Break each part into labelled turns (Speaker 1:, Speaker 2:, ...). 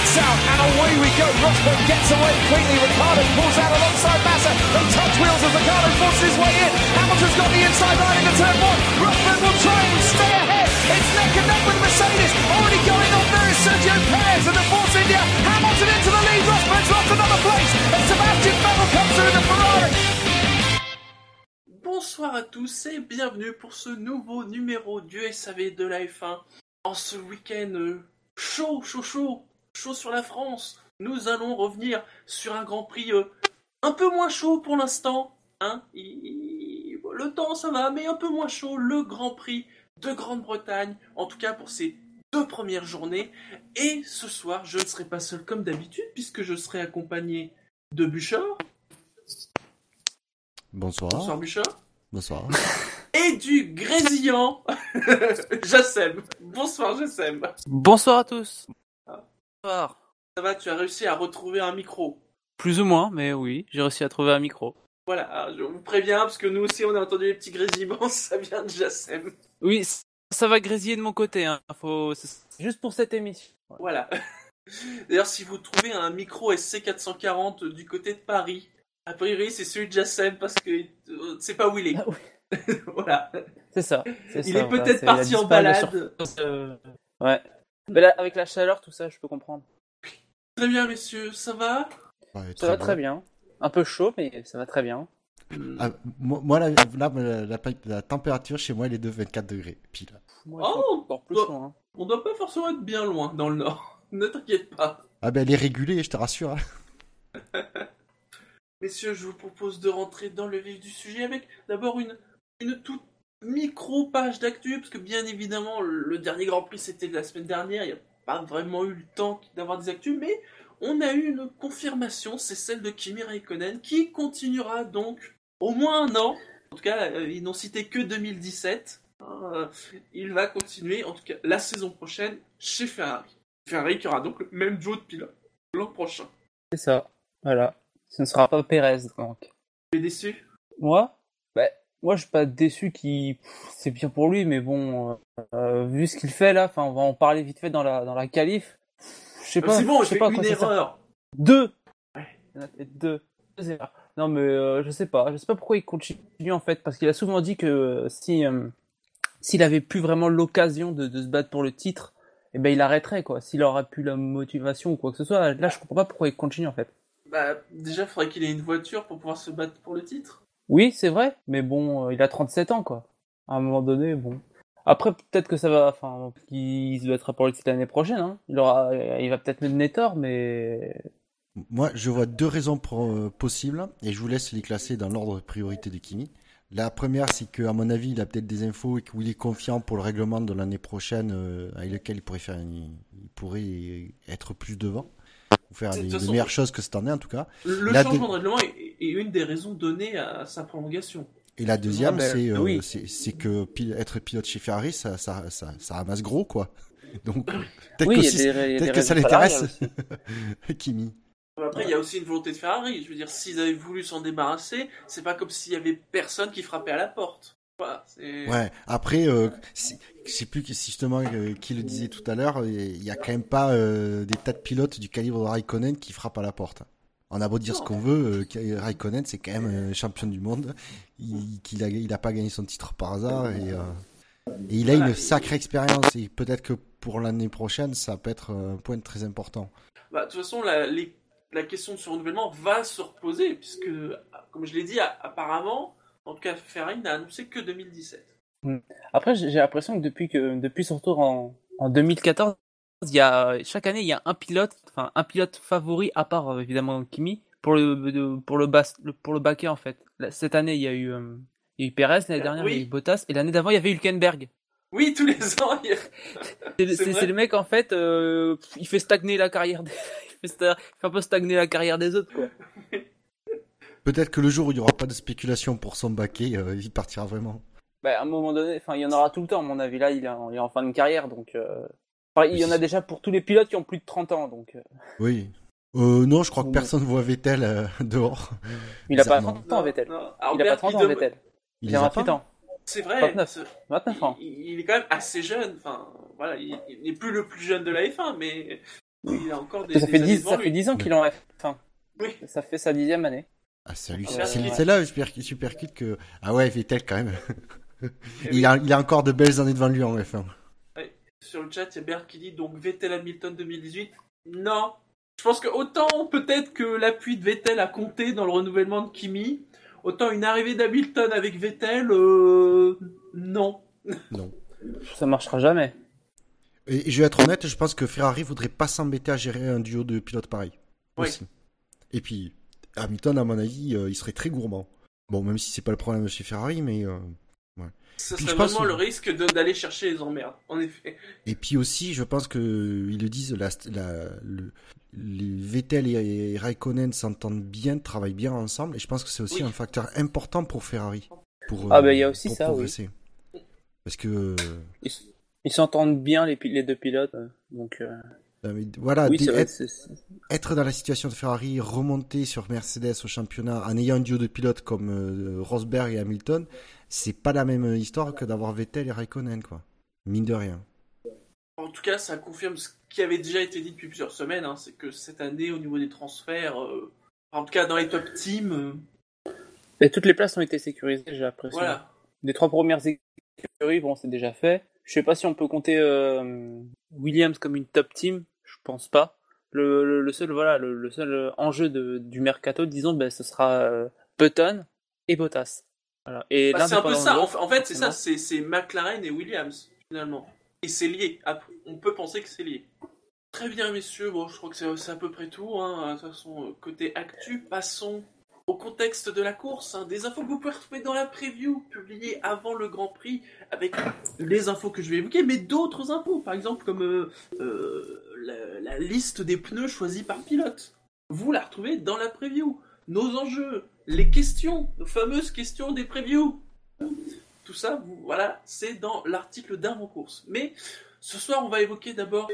Speaker 1: lights out, and away we go. Rosberg gets away quickly. Ricardo pulls out alongside Massa. They touch wheels as Ricardo forces his way in. Hamilton's got the inside line into turn one. Rosberg will try and stay ahead. It's neck and neck with Mercedes. Already going on there is Sergio Perez and the Force India. Hamilton into the lead. Rosberg's lost another place. And Sebastian Vettel comes through the Ferrari.
Speaker 2: Bonsoir à tous et bienvenue pour ce nouveau numéro du SAV de la F1. En ce week-end euh, chaud, chaud, chaud, chaud sur la France, nous allons revenir sur un Grand Prix euh, un peu moins chaud pour l'instant. Hein Il- le temps ça va, mais un peu moins chaud. Le Grand Prix de Grande-Bretagne, en tout cas pour ces deux premières journées. Et ce soir, je ne serai pas seul comme d'habitude puisque je serai accompagné de Bouchard.
Speaker 3: Bonsoir.
Speaker 2: Bonsoir Bouchard.
Speaker 3: Bonsoir.
Speaker 2: et du grésillant Jassem. Bonsoir Jassem.
Speaker 4: Bonsoir à tous.
Speaker 2: Ah.
Speaker 4: Bonsoir.
Speaker 2: Ça va, tu as réussi à retrouver un micro.
Speaker 4: Plus ou moins, mais oui, j'ai réussi à trouver un micro.
Speaker 2: Voilà, je vous préviens, parce que nous aussi on a entendu les petits grésillements, ça vient de Jassem.
Speaker 4: Oui, ça va grésiller de mon côté. Hein. Faut... C'est juste pour cette émission.
Speaker 2: Voilà. D'ailleurs, si vous trouvez un micro SC440 du côté de Paris, a priori c'est celui de Jassem parce que euh, c'est pas où il est.
Speaker 4: Ah oui.
Speaker 2: voilà.
Speaker 4: C'est ça.
Speaker 2: Il
Speaker 4: ça,
Speaker 2: est
Speaker 4: voilà,
Speaker 2: peut-être parti en
Speaker 4: disparue de la
Speaker 2: balade.
Speaker 4: euh, Ouais. Mais là, avec la chaleur, tout ça, je peux comprendre.
Speaker 2: Très bien, messieurs, ça va?
Speaker 3: Ouais,
Speaker 4: Ça va
Speaker 3: bien.
Speaker 4: très bien. Un peu chaud, mais ça va très bien.
Speaker 3: Ah, moi, moi, la, là, la, la- la température chez moi, elle est de 24 degrés. Pile.
Speaker 4: Moi,
Speaker 2: Oh,
Speaker 4: encore plus
Speaker 2: bah-
Speaker 4: chaud. Hein.
Speaker 2: On doit pas forcément être bien loin dans le nord. ne t'inquiète pas.
Speaker 3: Ah ben elle est régulée, je te rassure. hein.
Speaker 2: Messieurs, je vous propose de rentrer dans le vif du sujet avec d'abord une, une toute micro page d'actu, parce que bien évidemment, le dernier Grand Prix c'était la semaine dernière, il n'y a pas vraiment eu le temps d'avoir des actus, mais on a eu une confirmation, c'est celle de Kimi Raikkonen, qui continuera donc au moins un an. En tout cas, euh, ils n'ont cité que 2017. Euh, il va continuer, en tout cas, la saison prochaine chez Ferrari. Ferrari qui aura donc le même duo de pilote l'an prochain.
Speaker 4: C'est ça. Voilà. Ce ne sera pas Pérez, donc.
Speaker 2: Tu es déçu?
Speaker 4: Moi? Moi, je suis pas déçu qui c'est bien pour lui, mais bon, euh, euh, vu ce qu'il fait là, enfin, on va en parler vite fait dans la dans la qualif. Je sais pas.
Speaker 2: C'est bon,
Speaker 4: je sais
Speaker 2: fais
Speaker 4: pas
Speaker 2: une erreur.
Speaker 4: Deux. Il en a deux. Deux erreurs. Non, mais euh, je sais pas. Je sais pas pourquoi il continue en fait, parce qu'il a souvent dit que si euh, s'il avait plus vraiment l'occasion de, de se battre pour le titre, eh ben il arrêterait quoi. S'il aurait plus la motivation ou quoi que ce soit, là je comprends pas pourquoi il continue en fait.
Speaker 2: Bah, déjà, il faudrait qu'il ait une voiture pour pouvoir se battre pour le titre.
Speaker 4: Oui, c'est vrai, mais bon, euh, il a 37 ans, quoi. À un moment donné, bon. Après, peut-être que ça va, enfin, battra pour le titre l'année prochaine, hein. Il aura, il va peut-être mettre Nettor, mais
Speaker 3: Moi, je vois deux raisons pour- euh, possibles et je vous laisse les classer dans l'ordre de priorité de Kimi. La première, c'est qu'à mon avis, il a peut-être des infos et qu'il est confiant pour le règlement de l'année prochaine euh, avec lequel il pourrait faire, une- il pourrait être plus devant ou faire
Speaker 2: De
Speaker 3: des, de
Speaker 2: façon-
Speaker 3: meilleures choses que cette année en tout cas.
Speaker 2: Le
Speaker 3: La
Speaker 2: changement de règlement est, est une des raisons données à sa prolongation.
Speaker 3: Et la deuxième,
Speaker 4: ben,
Speaker 3: c'est euh,
Speaker 4: oui.
Speaker 3: que être pilote chez Ferrari, ça, ça, ça, ça ramasse gros, quoi. Donc, peut-être
Speaker 4: oui,
Speaker 3: que, si-
Speaker 4: des
Speaker 3: que ça l'intéresse, Kimi.
Speaker 2: Après, il y a aussi une volonté de Ferrari. Je veux dire, s'ils avaient voulu s'en débarrasser, c'est pas comme s'il y avait personne qui frappait à la porte. Voilà.
Speaker 3: Ouais. Après, euh, si, je sais plus justement euh, qui le disait tout à l'heure, il y a quand même pas euh, des tas de pilotes du calibre de Raikkonen qui frappent à la porte. On a beau dire ce qu'on veut, euh, Raikkonen c'est quand même un champion du monde. Il, qu'il a, il a pas gagné son titre par hasard et, euh, et il a
Speaker 2: Voilà.
Speaker 3: une sacrée expérience. Et peut-être que pour l'année prochaine, ça peut être un point très important.
Speaker 2: Bah, de toute façon, la, les- la question de ce renouvellement va se reposer, puisque, comme je l'ai dit, apparemment, en tout cas, Ferrari n'a annoncé que 2017.
Speaker 4: Après, j'ai j'ai l'impression que depuis que, depuis son retour en, en 2014, il y a, chaque année, il y a un pilote, enfin, un pilote favori, à part, euh, évidemment, Kimi, pour le, de- pour le bas, le- pour le baquet, en fait. Cette année, il y a eu, euh, il y a eu Perez, l'année
Speaker 2: Euh,
Speaker 4: dernière,
Speaker 2: oui.
Speaker 4: il y a eu Bottas, et l'année d'avant, il y avait Hülkenberg.
Speaker 2: Oui, tous les ans, il
Speaker 4: C'est le mec en fait, euh, il fait stagner la carrière, des... il, fait sta- il fait un peu stagner la carrière des autres quoi.
Speaker 3: Peut-être que le jour où il n'y aura pas de spéculation pour son baquet, euh, il partira vraiment.
Speaker 4: Bah, à un moment donné, enfin il y en aura tout le temps à mon avis. Là il est en, il est en fin de carrière donc, euh, enfin, il y en a déjà pour tous les pilotes qui ont plus de 30 ans donc. euh,
Speaker 3: Oui. Euh, non, je crois que personne voit Vettel euh, dehors.
Speaker 4: Il a pas
Speaker 3: Bizarrement.
Speaker 4: 30 ans Vettel.
Speaker 2: Non,
Speaker 4: Il a
Speaker 2: Albert,
Speaker 4: pas 30
Speaker 2: il
Speaker 4: ans Vettel.
Speaker 3: Il
Speaker 4: Il a
Speaker 3: a
Speaker 4: 28
Speaker 3: pas
Speaker 4: ans.
Speaker 2: C'est vrai.
Speaker 4: 29.
Speaker 2: ce-
Speaker 4: 29 ans.
Speaker 2: Il, il est quand même assez jeune. Enfin, voilà, il, n'est plus le plus jeune de la F1, mais Il a encore des,
Speaker 4: ça,
Speaker 2: des
Speaker 4: fait
Speaker 2: années
Speaker 4: 10,
Speaker 2: devant
Speaker 4: ça fait 10 ans qu'il est en F1.
Speaker 2: Oui.
Speaker 4: Ça fait sa dixième année.
Speaker 3: Ah, salut.
Speaker 4: Ouais,
Speaker 3: C'est
Speaker 4: ouais.
Speaker 3: c'est là, super, super cute que. Ah ouais, Vettel quand même. il, a, il a encore de belles années devant lui en F1.
Speaker 2: Sur le chat, il y a Bert qui dit donc Vettel Hamilton 2018. Non. Je pense que autant peut-être que l'appui de Vettel a compté dans le renouvellement de Kimi, autant une arrivée d'Hamilton avec Vettel, euh, non.
Speaker 3: Non.
Speaker 4: Ça marchera jamais.
Speaker 3: Et, je vais être honnête, je pense que Ferrari voudrait pas s'embêter à gérer un duo de pilotes pareil.
Speaker 2: Oui.
Speaker 3: Aussi. Et puis, Hamilton, à mon avis, euh, il serait très gourmand. Bon, même si c'est pas le problème chez Ferrari, mais. euh,
Speaker 2: Ce
Speaker 3: Puis
Speaker 2: serait vraiment
Speaker 3: que-
Speaker 2: le risque d'aller chercher les emmerdes, en effet.
Speaker 3: Et puis aussi, je pense que ils le disent, la, la- le, les Vettel et, et Raikkonen s'entendent bien, travaillent bien ensemble, et je pense que c'est aussi
Speaker 2: Oui.
Speaker 3: un facteur important pour Ferrari. Pour,
Speaker 4: Ah,
Speaker 3: euh,
Speaker 4: ben, il y a aussi
Speaker 3: pour
Speaker 4: ça, oui.
Speaker 3: progresser. Parce que euh,
Speaker 4: Ils s'entendent bien, les, deux pilotes. euh, Donc, euh,
Speaker 3: mais voilà,
Speaker 4: oui, vrai.
Speaker 3: être, dans la situation de Ferrari, remonter sur Mercedes au championnat en ayant un duo de pilotes comme euh, Rosberg et Hamilton, c'est pas la même histoire que d'avoir Vettel et Raikkonen, quoi. Mine de rien.
Speaker 2: En tout cas, ça confirme ce qui avait déjà été dit depuis plusieurs semaines, hein, c'est que cette année, au niveau des transferts, euh, en tout cas dans les top teams, euh,
Speaker 4: Et toutes les places ont été sécurisées, j'ai l'impression.
Speaker 2: voilà.
Speaker 4: Les trois premières écuries, bon, c'est déjà fait. Je sais pas si on peut compter euh, Williams comme une top team. Je pense pas. Le, le, le seul, voilà, le, le seul enjeu de, du mercato, disons, ben, ce sera euh, Button et Bottas. Voilà. Et
Speaker 2: Bah, c'est un peu ça. En, fait, c'est ça. C'est McLaren et Williams finalement. Et c'est lié. On peut penser que c'est lié. Très bien, messieurs. Bon, je crois que c'est c'est à peu près tout. hein. De toute façon, euh, côté actu, passons au contexte de la course. hein. Des infos que vous pouvez retrouver dans la preview publiée avant le Grand Prix, avec les infos que je vais évoquer, mais d'autres infos, par exemple comme euh, euh, la, la liste des pneus choisis par pilote. Vous la retrouvez dans la preview. Nos enjeux, les questions, nos fameuses questions des previews. Tout ça, vous- voilà, c'est dans l'article d'avant-course. Mais ce soir, on va évoquer d'abord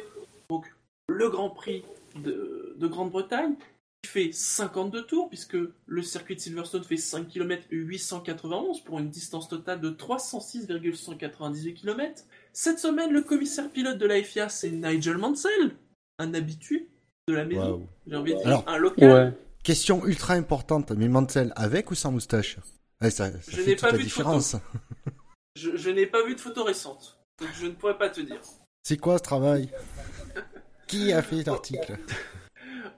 Speaker 2: donc, le Grand Prix de, de Grande-Bretagne, qui fait 52 tours, puisque le circuit de Silverstone fait 5 km 891 pour une distance totale de 306,198 km. Cette semaine, le commissaire pilote de la FIA, c'est Nigel Mansell, un habitué de la maison, j'ai envie de dire,
Speaker 3: Alors,
Speaker 2: un local.
Speaker 4: Ouais.
Speaker 3: Question ultra importante, mais Mansell avec ou sans moustache? Ouais, ça, ça
Speaker 2: Je n'ai pas
Speaker 3: la
Speaker 2: vu de
Speaker 3: différence.
Speaker 2: Je, je n'ai pas vu de photo récente, donc je ne pourrais pas te dire.
Speaker 3: C'est quoi ce travail? Qui a fait l'article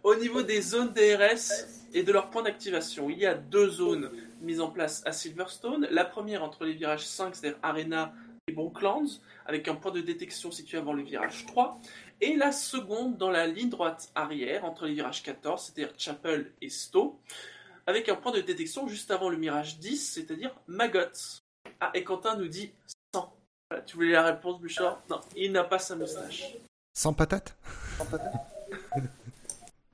Speaker 2: Au niveau des zones DRS et de leurs points d'activation, il y a deux zones mises en place à Silverstone. La première entre les virages 5, c'est-à-dire Arena et Brooklands, avec un point de détection situé avant le virage 3. Et la seconde dans la ligne droite arrière, entre les virages 14, c'est-à-dire Chapel et Stowe, avec un point de détection juste avant le virage 10, c'est-à-dire Maggot. Ah, et Quentin nous dit 100. Voilà, tu voulais la réponse, Bouchard? Non, il n'a pas sa moustache.
Speaker 3: Sans patate?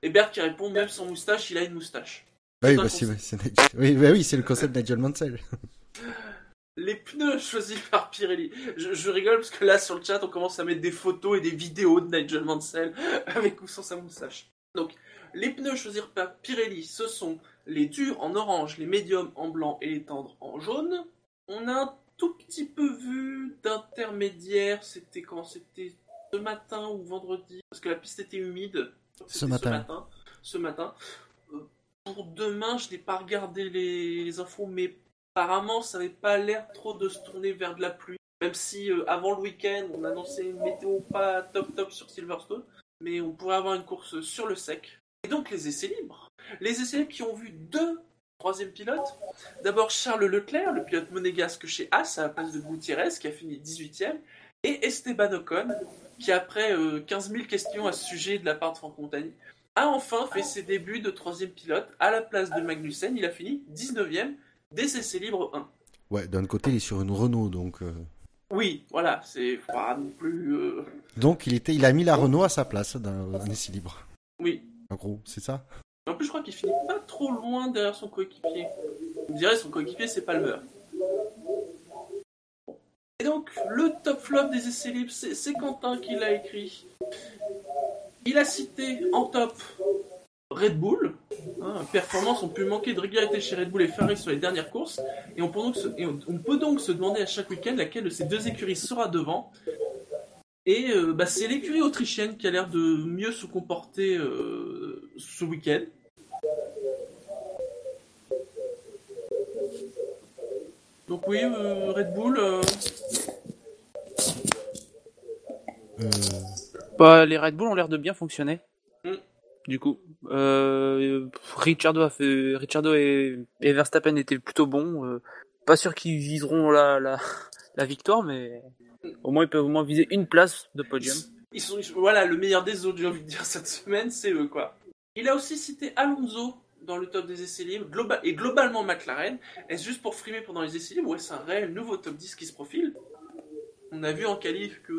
Speaker 2: Et Bert qui répond, même sans moustache, il a une moustache.
Speaker 3: Bah oui, bah, c'est oui, bah oui, c'est le concept de Nigel Mansell.
Speaker 2: Les pneus choisis par Pirelli. Je, je rigole parce que là sur le chat on commence à mettre des photos et des vidéos de Nigel Mansell avec ou sans sa moustache. Donc les pneus choisis par Pirelli ce sont les durs en orange, les médiums en blanc et les tendres en jaune. On a un tout petit peu vu d'intermédiaire, c'était quand? C'était ce matin ou vendredi? Parce que la piste était humide.
Speaker 3: Ce matin.
Speaker 2: Ce matin. Euh, Pour demain, je n'ai pas regardé les, les infos, mais apparemment, ça n'avait pas l'air trop de se tourner vers de la pluie. Même si euh, avant le week-end, on annonçait une météo pas top top sur Silverstone, mais on pourrait avoir une course sur le sec. Et donc les essais libres. Les essais libres qui ont vu deux troisième pilotes. D'abord Charles Leclerc, le pilote monégasque chez As, à la place de Gutiérrez, qui a fini 18ème. Et Esteban Ocon, qui après euh, 15 000 questions à ce sujet de la part de Franck Montagny, a enfin fait ses débuts de troisième pilote à la place de Magnussen. Il a fini 19ème des essais libres 1.
Speaker 3: Ouais, d'un côté, il est sur une Renault, donc. euh,
Speaker 2: Oui, voilà, c'est pas non plus. euh,
Speaker 3: Donc, il, était, il a mis la Renault à sa place dans un essai libre.
Speaker 2: Oui.
Speaker 3: En gros, c'est ça?
Speaker 2: En plus, je crois qu'il finit pas trop loin derrière son coéquipier. On dirait son coéquipier, c'est Palmer. Et donc, le top flop des essais libres, c'est Quentin qui l'a écrit. Il a cité en top Red Bull. Hein, performance, on peut manquer de régularité chez Red Bull et Ferrari sur les dernières courses. Et on peut donc se, et on- on peut donc se demander à chaque week-end laquelle de ces deux écuries sera devant. Et euh, bah, c'est l'écurie autrichienne qui a l'air de mieux se comporter euh, ce week-end. Donc oui, euh, Red Bull. euh,
Speaker 3: Euh,
Speaker 4: Bah, les Red Bull ont l'air de bien fonctionner.
Speaker 2: Mm.
Speaker 4: Du coup, euh, Ricciardo a fait, Ricciardo et, Verstappen étaient plutôt bons. euh, pas sûr qu'ils viseront la, la, la victoire, mais au moins ils peuvent au moins viser une place de podium.
Speaker 2: Ils sont, voilà, le meilleur des autres, j'ai envie de dire, cette semaine, c'est eux, quoi. Il a aussi cité Alonso dans le top des essais libres, et globalement McLaren. Est-ce juste pour frimer pendant les essais libres? Ouais, c'est un réel nouveau top 10 qui se profile. On a vu en qualif que,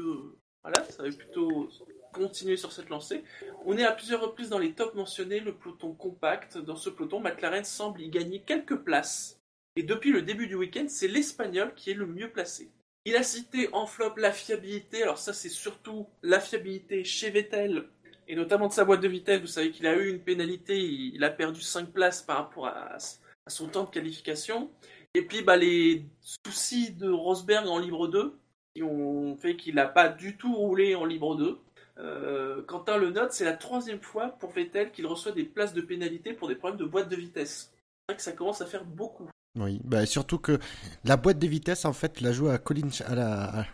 Speaker 2: voilà, ça avait plutôt continué sur cette lancée. On est à plusieurs reprises dans les tops mentionnés, le peloton compact. Dans ce peloton, McLaren semble y gagner quelques places. Et depuis le début du week-end, c'est l'Espagnol qui est le mieux placé. Il a cité en flop la fiabilité. Alors ça, c'est surtout la fiabilité chez Vettel et notamment de sa boîte de vitesse. Vous savez qu'il a eu une pénalité. Il a perdu 5 places par rapport à, à son temps de qualification. Et puis bah, les soucis de Rosberg en libre 2 qui ont fait qu'il n'a pas du tout roulé en libre 2. Euh, Quentin le note, c'est la troisième fois pour Vettel qu'il reçoit des places de pénalité pour des problèmes de boîte de vitesse. C'est vrai que ça commence à faire beaucoup.
Speaker 3: oui, bah, surtout que la boîte de vitesse, en fait, la joue à Colin, à la,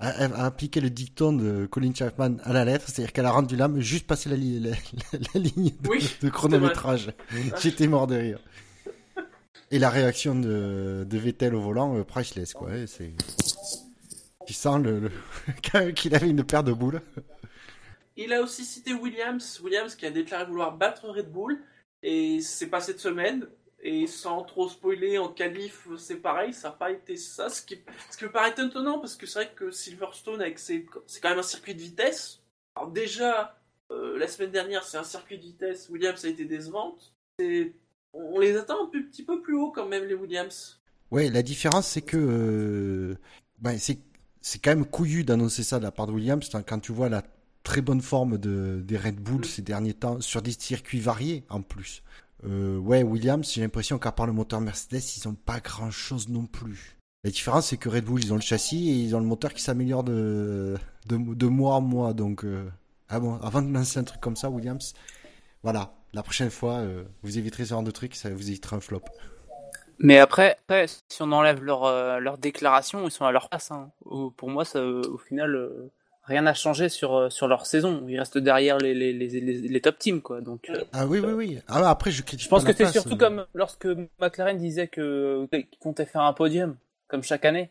Speaker 3: à appliquer le dicton de Colin Chapman à la lettre, c'est-à-dire qu'elle a rendu l'âme juste passer la, li- la, la- la ligne de,
Speaker 2: Oui,
Speaker 3: de chronométrage. J'étais mort de rire. Et la réaction de, de Vettel au volant, euh, priceless, quoi. ouais, C'est, tu sens le, qu'il avait une paire de boules.
Speaker 2: Il a aussi cité Williams, Williams qui a déclaré vouloir battre Red Bull, et c'est pas cette semaine, et sans trop spoiler, en qualif, c'est pareil, ça n'a pas été ça, ce qui, ce qui me paraît étonnant, parce que c'est vrai que Silverstone, avec ses- c'est quand même un circuit de vitesse. Alors déjà, euh, la semaine dernière, c'est un circuit de vitesse, Williams a été décevante, et on les attend un peu- petit peu plus haut quand même, les Williams.
Speaker 3: Ouais, la différence, c'est que euh, ben, c'est c'est quand même couillu d'annoncer ça de la part de Williams hein, quand tu vois la très bonne forme de, des Red Bull ces derniers temps sur des circuits variés en plus. Euh, ouais, Williams, j'ai l'impression qu'à part le moteur Mercedes, ils ont pas grand chose non plus. La différence, c'est que Red Bull, ils ont le châssis et ils ont le moteur qui s'améliore de, de, mois en mois. Donc, euh, ah avant de lancer un truc comme ça, Williams, voilà, la prochaine fois, euh, vous éviterez ce genre de truc, ça vous évitera un flop.
Speaker 4: Mais après, après, si on enlève leur, euh, leur déclaration, ils sont à leur place. hein. Pour moi, ça, au final, euh, rien n'a changé sur, euh, sur leur saison. Ils restent derrière les, les, les, les, top teams, quoi. Donc, euh,
Speaker 3: Ah oui, oui, oui. Ah, après, je critique
Speaker 4: je pense
Speaker 3: pas
Speaker 4: que c'est surtout comme lorsque McLaren disait que qu'il comptait faire un podium, comme chaque année.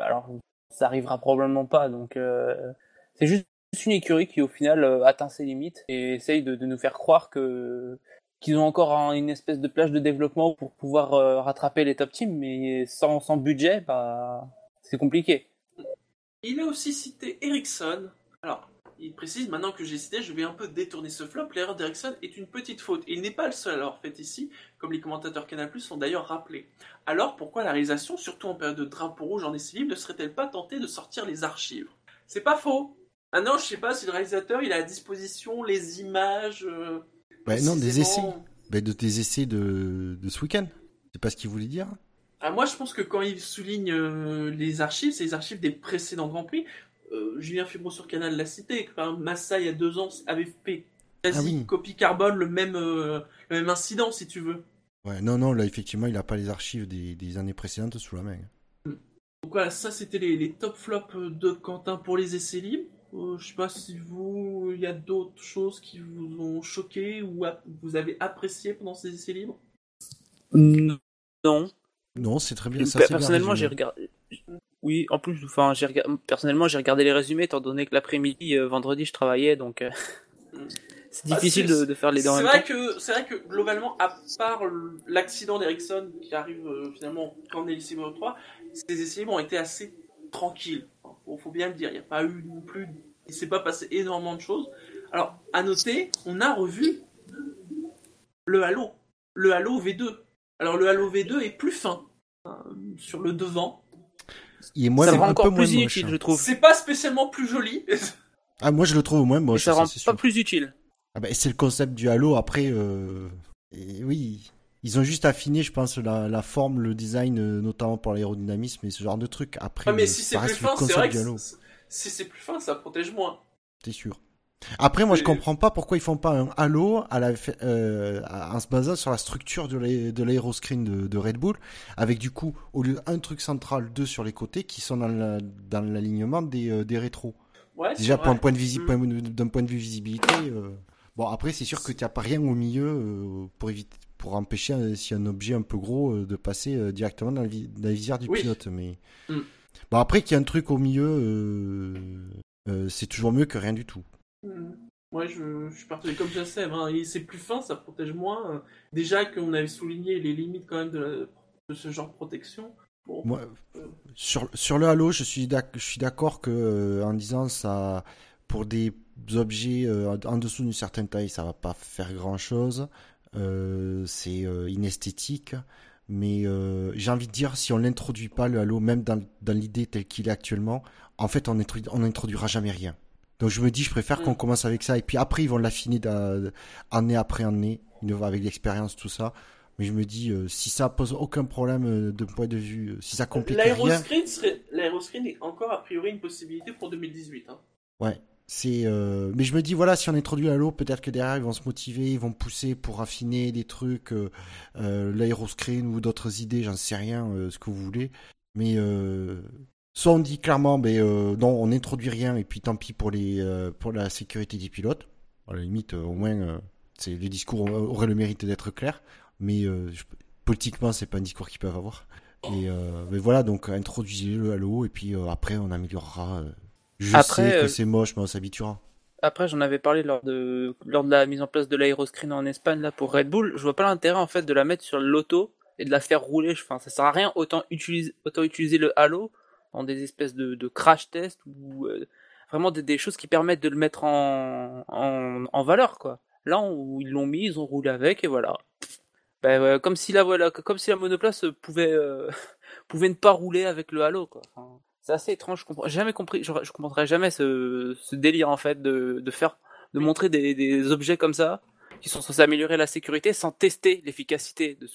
Speaker 4: Alors, ça arrivera probablement pas. Donc, euh, c'est juste une écurie qui, au final, atteint ses limites et essaye de, de nous faire croire que qu'ils ont encore un- une espèce de plage de développement pour pouvoir euh, rattraper les top teams, mais sans, budget, bah, c'est compliqué.
Speaker 2: Il a aussi cité Ericsson. Alors, il précise maintenant que j'ai cité, je vais un peu détourner ce flop. L'erreur d'Ericsson est une petite faute. Il n'est pas le seul à l'avoir fait ici, comme les commentateurs Canal Plus d'ailleurs rappelés. Alors, pourquoi la réalisation, surtout en période de drapeau rouge en essai ne serait-elle pas tentée de sortir les archives? C'est pas faux. Maintenant, je sais pas si le réalisateur il a à disposition les images. euh,
Speaker 3: Bah, non, des essais. Bah, de tes essais de, de ce week-end. C'est pas ce qu'il voulait dire.
Speaker 2: Ah, moi, je pense que quand il souligne euh, les archives, c'est les archives des précédents Grands Prix. Euh, Julien Fibro sur Canal l'a cité. Massa, il y a deux ans, avait fait quasi
Speaker 3: Ah oui.
Speaker 2: copie carbone, le même, euh, le même incident, si tu veux.
Speaker 3: Ouais, non, non, là, effectivement, il a pas les archives des, des années précédentes sous la main.
Speaker 2: Donc voilà, ça, c'était les, les top flops de Quentin pour les essais libres. Euh, je sais pas si vous, il y a d'autres choses qui vous ont choqué ou vous avez apprécié pendant ces essais libres.
Speaker 4: Non.
Speaker 3: Non, c'est très bien. Ça,
Speaker 4: personnellement, j'ai regardé. Oui, en plus, enfin, j'ai regardé. Personnellement, j'ai regardé les résumés, étant donné que l'après-midi, euh, vendredi, je travaillais, donc euh, c'est
Speaker 2: Ah,
Speaker 4: difficile
Speaker 2: c'est-
Speaker 4: de, de faire les deux en
Speaker 2: C'est
Speaker 4: même
Speaker 2: vrai
Speaker 4: temps.
Speaker 2: que c'est vrai que globalement, à part l'accident d'Ericsson qui arrive euh, finalement quand on est lycée 3, ces essais libres ont été assez tranquilles. Faut, faut bien le dire. Il n'y a pas eu non plus, il s'est pas passé énormément de choses. Alors à noter, on a revu le Halo, le Halo V2. Alors le Halo V2 est plus fin hein, sur le devant.
Speaker 3: Il est moins,
Speaker 4: ça me rend
Speaker 3: un
Speaker 4: encore
Speaker 3: peu moins
Speaker 4: plus
Speaker 3: moche,
Speaker 4: inutile,
Speaker 3: hein.
Speaker 4: je trouve.
Speaker 2: C'est pas spécialement plus joli.
Speaker 3: Ah, moi, je le trouve moins
Speaker 4: Mais
Speaker 3: moche.
Speaker 4: ça
Speaker 3: ça,
Speaker 4: rend pas
Speaker 3: sûr.
Speaker 4: plus utile.
Speaker 3: Ah bah, c'est le concept du Halo. Après, euh, et oui, ils ont juste affiné, je pense, la, la forme, le design, euh, notamment pour l'aérodynamisme et ce genre de trucs. Après,
Speaker 2: Ouais, mais
Speaker 3: euh,
Speaker 2: si c'est plus fin, c'est vrai que si c'est plus fin, ça protège moins.
Speaker 3: C'est sûr. Après, moi, je comprends pas pourquoi ils font pas un halo à la, euh, en se basant sur la structure de l'aéroscreen de, de Red Bull, avec du coup, au lieu un truc central, deux sur les côtés, qui sont dans la- dans l'alignement des, euh, des rétros.
Speaker 2: Ouais,
Speaker 3: Déjà, pour un
Speaker 2: vrai.
Speaker 3: point de visi-
Speaker 2: Mm.
Speaker 3: point de- d'un point de vue visibilité, euh, bon, après, c'est sûr que tu n'as pas rien au milieu pour éviter, pour empêcher, euh, si un objet un peu gros, euh, de passer euh, directement dans la, vi- dans la visière du
Speaker 2: Oui.
Speaker 3: pilote. Mais
Speaker 2: Mm.
Speaker 3: bon, après, qu'il y ait un truc au milieu, euh, euh, c'est toujours mieux que rien du tout.
Speaker 2: Mhm. Ouais, je, je suis partagé comme je sais. Hein. C'est plus fin, ça protège moins. Déjà qu'on avait souligné les limites quand même de, la- de ce genre de protection. Bon,
Speaker 3: Moi, sur, sur le Halo, je suis d'ac- je suis d'accord que euh, en disant ça, pour des objets euh, en dessous d'une certaine taille, ça va pas faire grand chose. C'est euh, inesthétique. Mais euh, j'ai envie de dire, si on n'introduit pas le Halo, même dans, dans l'idée telle qu'il est actuellement, en fait, on introdu- on n'introduira jamais rien. Donc je me dis, je préfère
Speaker 2: Mm.
Speaker 3: qu'on commence avec ça, et puis après, ils vont l'affiner année après année, avec l'expérience, tout ça. Mais je me dis, euh, si ça pose aucun problème euh, de point de vue, euh, si ça complique rien,
Speaker 2: l'aéroscreen est encore a priori une possibilité pour 2018. Hein.
Speaker 3: ouais. C'est, euh, mais je me dis voilà, si on introduit Halo, peut-être que derrière ils vont se motiver, ils vont pousser pour affiner des trucs, euh, euh, l'aéroscreen ou d'autres idées, j'en sais rien, ce que vous voulez. Mais soit on dit clairement, ben euh, non, on n'introduit rien et puis tant pis pour les pour la sécurité des pilotes. À la limite, au moins, c'est le discours aurait le mérite d'être clair. Mais je- politiquement, c'est pas un discours qu'ils peuvent avoir. Et mais voilà, donc introduisez-le Halo et puis après on améliorera. Je
Speaker 4: Après,
Speaker 3: sais que
Speaker 4: euh,
Speaker 3: c'est moche, mais on s'habituera.
Speaker 4: Après, j'en avais parlé lors de, lors de la mise en place de l'aéroscreen en Espagne là pour Red Bull. Je vois pas l'intérêt en fait de la mettre sur l'auto et de la faire rouler. Enfin, ça sert à rien. Autant utiliser, autant utiliser le halo dans des espèces de, de crash test ou euh, vraiment des, des choses qui permettent de le mettre en, en, en valeur quoi. Là où ils l'ont mis, ils ont roulé avec et voilà. Ben, ouais, comme si la voilà, comme si la monoplace pouvait euh, pouvait ne pas rouler avec le halo quoi. Enfin, c'est assez étrange. Je comprends jamais compris. Je, je comprendrai jamais ce, délire en fait de, faire de montrer des, objets comme ça qui sont censés améliorer la sécurité sans tester l'efficacité de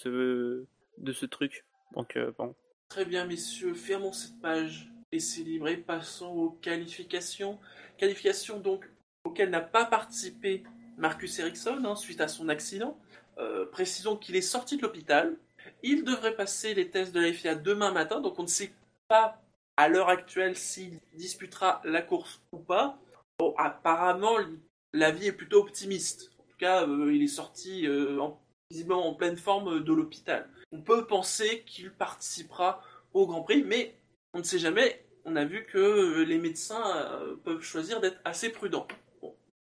Speaker 4: ce truc. Donc euh, bon.
Speaker 2: Très bien, messieurs, fermons cette page. Laissez libre et passons aux qualifications. Qualifications donc auxquelles n'a pas participé Marcus Ericsson hein, suite à son accident. Euh, précisons qu'il est sorti de l'hôpital. Il devrait passer les tests de la FIA demain matin, donc on ne sait pas à l'heure actuelle s'il disputera la course ou pas. Apparemment, l'avis est plutôt optimiste. En tout cas, euh, il est sorti euh, en- visiblement en pleine forme de l'hôpital. On peut penser qu'il participera au Grand Prix, mais on ne sait jamais. On a vu que euh, les médecins euh, peuvent choisir d'être assez prudents.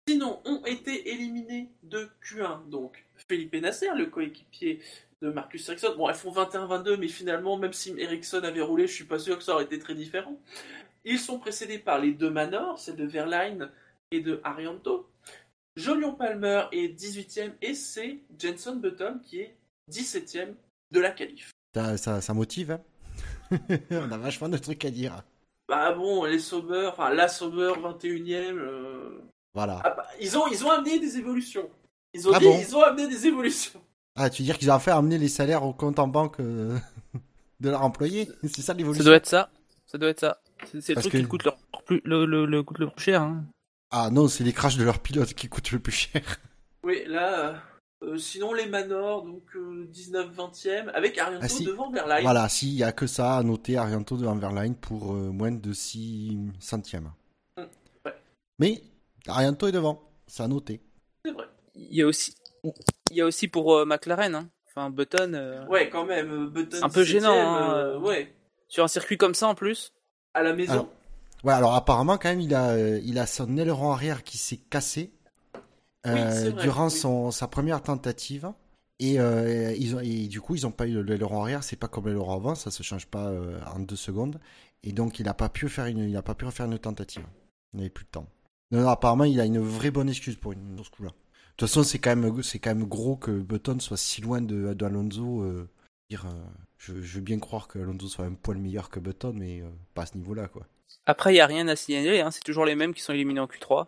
Speaker 2: Sinon, ont été éliminés de Q1, donc Felipe Nasser, le coéquipier de Marcus Ericsson. Bon, elles font 21-22, mais finalement, même si Ericsson avait roulé, je suis pas sûr que ça aurait été très différent. Ils sont précédés par les deux Manor, celle de Verline et de Arianto. Jolion Palmer est 18ème et c'est Jenson Button qui est 17ème de la qualif.
Speaker 3: Ça, ça, ça motive. Hein on a vachement de trucs à dire.
Speaker 2: Bah bon, les Sauber, enfin la Sauber 21ème, euh,
Speaker 3: Voilà.
Speaker 2: ah bah, ils, ont, ils ont amené des évolutions. Ils ont
Speaker 3: Ah
Speaker 2: dit,
Speaker 3: bon?
Speaker 2: ils ont amené des évolutions.
Speaker 3: Ah, tu veux dire qu'ils ont fait amener les salaires au compte en banque euh, de leurs employés? C'est ça
Speaker 4: Ça
Speaker 3: l'évolution
Speaker 4: doit être ça. Ça doit être ça. C'est le truc
Speaker 3: que-
Speaker 4: qui coûte leur plus, le, le, le, coûte le plus cher. Hein.
Speaker 3: Ah non, c'est les crashs de leurs pilotes qui coûtent le plus cher.
Speaker 2: Oui, là, euh, euh, sinon les Manor, donc 19-20ème, avec Arianto
Speaker 3: Ah, si.
Speaker 2: devant Verlaine.
Speaker 3: Voilà, s'il y a que ça à noter Arianto de Verline pour euh, moins de 6 centièmes.
Speaker 2: Ouais.
Speaker 3: Mais Arianto est devant, ça à noter.
Speaker 2: C'est vrai.
Speaker 4: Il y a aussi, il y a aussi pour euh, McLaren. Hein. Enfin, Button. euh,
Speaker 2: Ouais, quand même, euh, Button
Speaker 4: Un peu
Speaker 2: 17e,
Speaker 4: gênant, hein,
Speaker 2: ouais,
Speaker 4: Sur un circuit comme ça en plus.
Speaker 2: à la maison.
Speaker 3: Alors, Ouais, alors apparemment quand même il a, euh, il a son aileron arrière qui s'est cassé euh,
Speaker 2: Oui, c'est vrai,
Speaker 3: durant
Speaker 2: oui.
Speaker 3: son, sa première tentative. Et, euh, ils ont, et du coup, ils n'ont pas eu l'aileron arrière. C'est pas comme l'aileron avant, ça se change pas euh, en deux secondes. Et donc, il n'a pas pu faire une, il a pas pu refaire une tentative. Il n'avait plus de temps. Non, non, apparemment, il a une vraie bonne excuse pour une pour ce coup-là. De toute façon, c'est quand même, c'est quand même gros que Button soit si loin de, de Alonso. euh, dire, euh, je, je veux bien croire que Alonso soit un poil meilleur que Button, mais euh, pas à ce niveau-là, quoi.
Speaker 4: Après, il y a rien à signaler. Hein. C'est toujours les mêmes qui sont éliminés en Q3.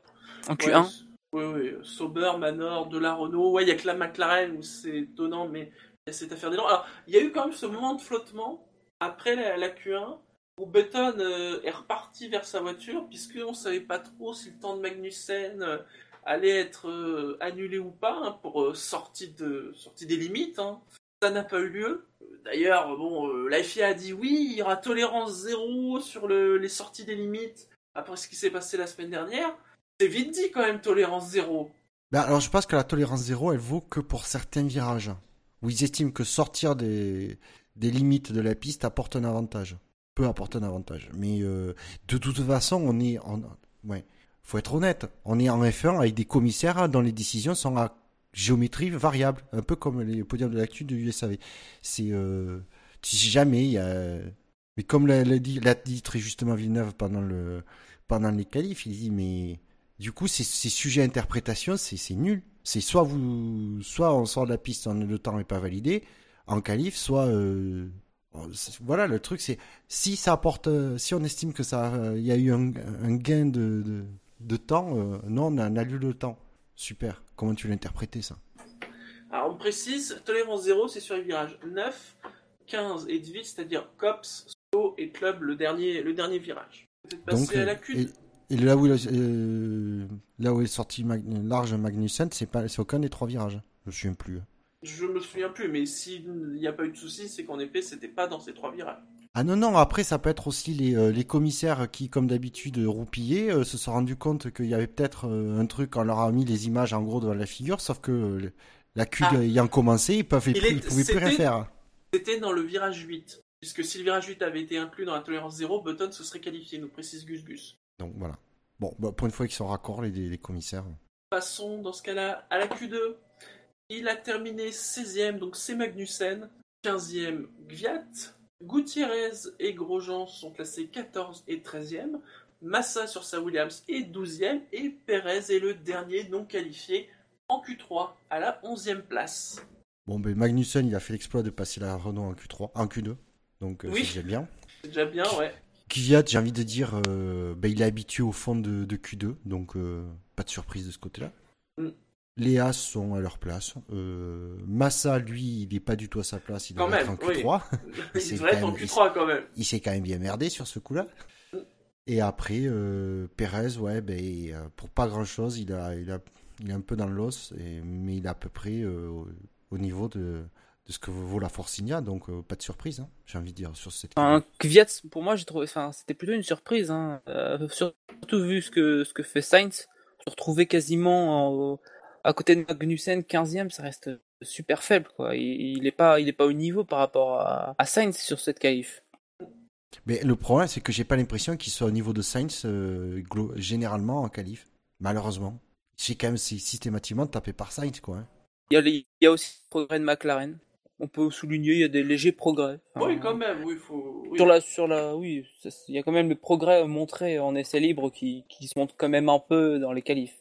Speaker 4: En Q1.
Speaker 2: Ouais, oui, oui, Sauber, Manor, de la Renault. Ouais, il y a que la McLaren où c'est étonnant, mais il y a cette affaire d'élan. Alors, il y a eu quand même ce moment de flottement après la, la Q1 où Button euh, est reparti vers sa voiture, puisqu'on ne savait pas trop si le temps de Magnussen euh, allait être euh, annulé ou pas hein, pour euh, sortie, de, sortie des limites. hein. Ça n'a pas eu lieu. D'ailleurs, bon, euh, la a dit oui, il y aura tolérance zéro sur le- les sorties des limites après ce qui s'est passé la semaine dernière. C'est vite dit quand même, tolérance zéro.
Speaker 3: Ben, alors je pense que la tolérance zéro, elle vaut que pour certains virages, où ils estiment que sortir des, des limites de la piste apporte un avantage. Peut apporter un avantage. Mais euh, de toute façon, on est en... Ouais, faut être honnête. On est en F1 avec des commissaires dont les décisions sont à géométrie variable. Un peu comme les podiums de l'actu de USAV. C'est... Euh, jamais. Mais comme l'a dit, très justement Villeneuve pendant, le, pendant les qualifs, il dit mais... Du coup, ces, ces sujets à interprétation, c'est nul. C'est soit soit on sort de la piste, on- le temps n'est pas validé en qualif, soit euh, voilà le truc, c'est si ça apporte, euh, si on estime que ça, il y a eu un, gain de, de temps, euh, non, on annule le temps. Super. Comment tu l'interprétais ça?
Speaker 2: Alors on précise, tolérance zéro, c'est sur les virages 9, 15 et 18, c'est-à-dire COPS, SO et Club, le dernier, le dernier virage. Passer
Speaker 3: Donc,
Speaker 2: à
Speaker 3: euh,
Speaker 2: la Q.
Speaker 3: et, et là où a- euh, là où est sorti Mag- large Magnussen, c'est pas, c'est aucun des trois virages. Je me souviens plus.
Speaker 2: Je me souviens plus, mais s'il n'y a pas eu de souci, c'est qu'en effet, c'était pas dans ces trois virages.
Speaker 3: Ah non, non, après ça peut être aussi les, euh, les commissaires qui, comme d'habitude, roupillaient, euh, se sont rendus compte qu'il y avait peut-être euh, un truc, on leur a mis les images en gros devant la figure, sauf que euh, la CUD
Speaker 2: Ah.
Speaker 3: ayant commencé, ils peuvent,
Speaker 2: Il
Speaker 3: pouvaient plus rien
Speaker 2: c'était-
Speaker 3: faire.
Speaker 2: C'était dans le virage 8. Puisque si le virage 8 avait été inclus dans la tolérance zéro, Button se serait qualifié, nous précise Gus Gus.
Speaker 3: Donc voilà. Bon, bah, pour une fois qu'ils sont raccords, les, les commissaires.
Speaker 2: Passons dans ce cas-là à la Q2. Il a terminé 16ème, donc c'est Magnussen. 15e, Gviat. Gutiérrez et Grosjean sont classés 14 et 13e. Massa sur sa Williams est 12e. Et Perez est le dernier non qualifié en Q3 à la 11e place.
Speaker 3: Bon, ben Magnussen, il a fait l'exploit de passer la Renault en Q3, en Q2. Donc euh,
Speaker 2: Oui.
Speaker 3: c'est déjà bien.
Speaker 2: C'est déjà bien, ouais.
Speaker 3: Kvyat, j'ai envie de dire, euh, ben, il est habitué au fond de, de Q2, donc euh, pas de surprise de ce côté-là. Les As sont à leur place. Euh, Massa, lui, il n'est pas du tout à sa place, il
Speaker 2: Quand
Speaker 3: devrait être
Speaker 2: même,
Speaker 3: en Q3.
Speaker 2: Il être
Speaker 3: quand
Speaker 2: en
Speaker 3: même-
Speaker 2: Q3 quand même.
Speaker 3: il s'est quand même bien merdé sur ce coup-là.
Speaker 2: Mm.
Speaker 3: Et après, euh, Perez, ouais, ben, euh, pour pas grand-chose, il a, il, a, il est un peu dans l'os, mais il est à peu près euh, au, au niveau de, de ce que vaut la Forcinia, donc euh, pas de surprise, hein, j'ai envie de dire, sur cette
Speaker 4: Enfin, Kvyat, pour moi, j'ai trouvé, enfin, c'était plutôt une surprise, hein. Euh, surtout vu ce que, ce que fait Sainz. Se retrouver quasiment en- à côté de Magnussen, 15ème, ça reste super faible, quoi. Il, il est pas, il est pas au niveau par rapport à, à Sainz sur cette qualif.
Speaker 3: Mais le problème, c'est que j'ai pas l'impression qu'il soit au niveau de Sainz euh, généralement en qualif. Malheureusement. C'est quand même systématiquement tapé par Sainz, quoi. hein.
Speaker 4: Il y a, les- il y a aussi le progrès de McLaren. On peut souligner, il y a des légers progrès.
Speaker 2: Oui, quand même, oui, faut. oui.
Speaker 4: Sur la, sur la, oui, il y a quand même le progrès montré en essai libre qui, qui se montre quand même un peu dans les qualifs.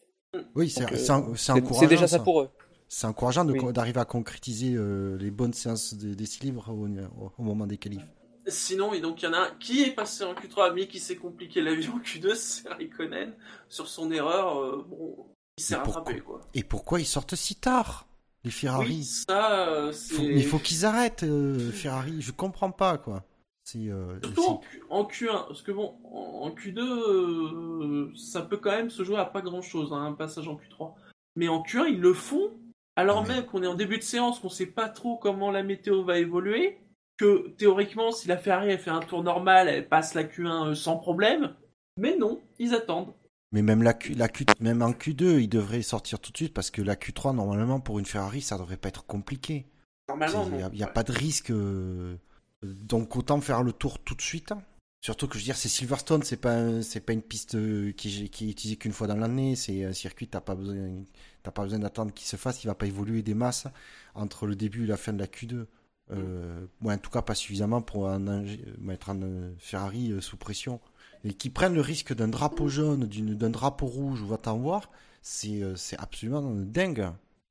Speaker 3: Oui, c'est
Speaker 4: euh,
Speaker 3: encourageant.
Speaker 4: c'est déjà ça
Speaker 3: ça.
Speaker 4: pour eux.
Speaker 3: C'est encourageant
Speaker 4: Oui.
Speaker 3: d'arriver à concrétiser euh, les bonnes séances de- des six livres au, au- au moment des qualifs.
Speaker 2: Sinon, et donc il y en a un qui est passé en Q3 mais qui s'est compliqué la vie en Q2, c'est Raikkonen. Sur son erreur, euh, bon, il s'est rattrapé quoi.
Speaker 3: Et pourquoi ils sortent si tard, les Ferrari
Speaker 2: Oui, ça, euh.
Speaker 3: Faut- Mais il faut qu'ils arrêtent, euh, Ferrari. Je comprends pas, quoi. C'est, euh,
Speaker 2: Surtout en, Q- en Q1, parce que bon, en, en Q2, euh, ça peut quand même se jouer à pas grand chose, un passage en Q3. Mais en Q1, ils le font, alors même qu'on est en début de séance, qu'on sait pas trop comment la météo va évoluer, que théoriquement, si la Ferrari elle fait un tour normal, elle passe la Q1 euh, sans problème. Mais non, ils attendent.
Speaker 3: Mais même, la Q, la Q, même en Q2, il devrait sortir tout de suite parce que la Q3, normalement, pour une Ferrari, ça devrait pas être compliqué.
Speaker 2: Normalement,
Speaker 3: Il n'y
Speaker 2: non.
Speaker 3: a, il y a pas de risque. euh, donc autant faire le tour tout de suite. hein. Surtout que je veux dire, c'est Silverstone, c'est pas c'est pas une piste euh, qui, qui est utilisée qu'une fois dans l'année. C'est un circuit, t'as pas besoin, t'as pas besoin d'attendre qu'il se fasse. Il va pas évoluer des masses entre le début et la fin de la Q2. Euh, ouais, en tout cas, pas suffisamment pour un ingé- mettre un euh, Ferrari euh, sous pression. Et qui prennent le risque d'un drapeau jaune, d'une- d'un drapeau rouge, ou va-t'en voir, c'est euh, c'est absolument dingue.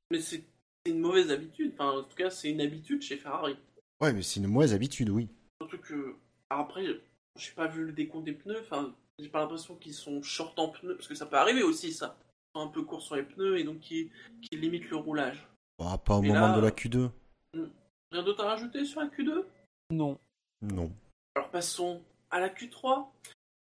Speaker 2: Mais c'est une mauvaise habitude. Enfin, en tout cas, c'est une habitude chez Ferrari.
Speaker 3: Ouais, mais c'est une mauvaise habitude, oui.
Speaker 2: Surtout que. Après, j'ai pas vu le décompte des pneus. Enfin, j'ai pas l'impression qu'ils sont short en pneus. Parce que ça peut arriver aussi, ça. Ils sont un peu courts sur les pneus et donc qui, qui limitent le roulage.
Speaker 3: Bah, pas au
Speaker 2: Et
Speaker 3: moment
Speaker 2: là-
Speaker 3: de la Q2.
Speaker 2: Rien d'autre à rajouter sur la Q2
Speaker 4: Non.
Speaker 3: Non.
Speaker 2: Alors passons à la Q3.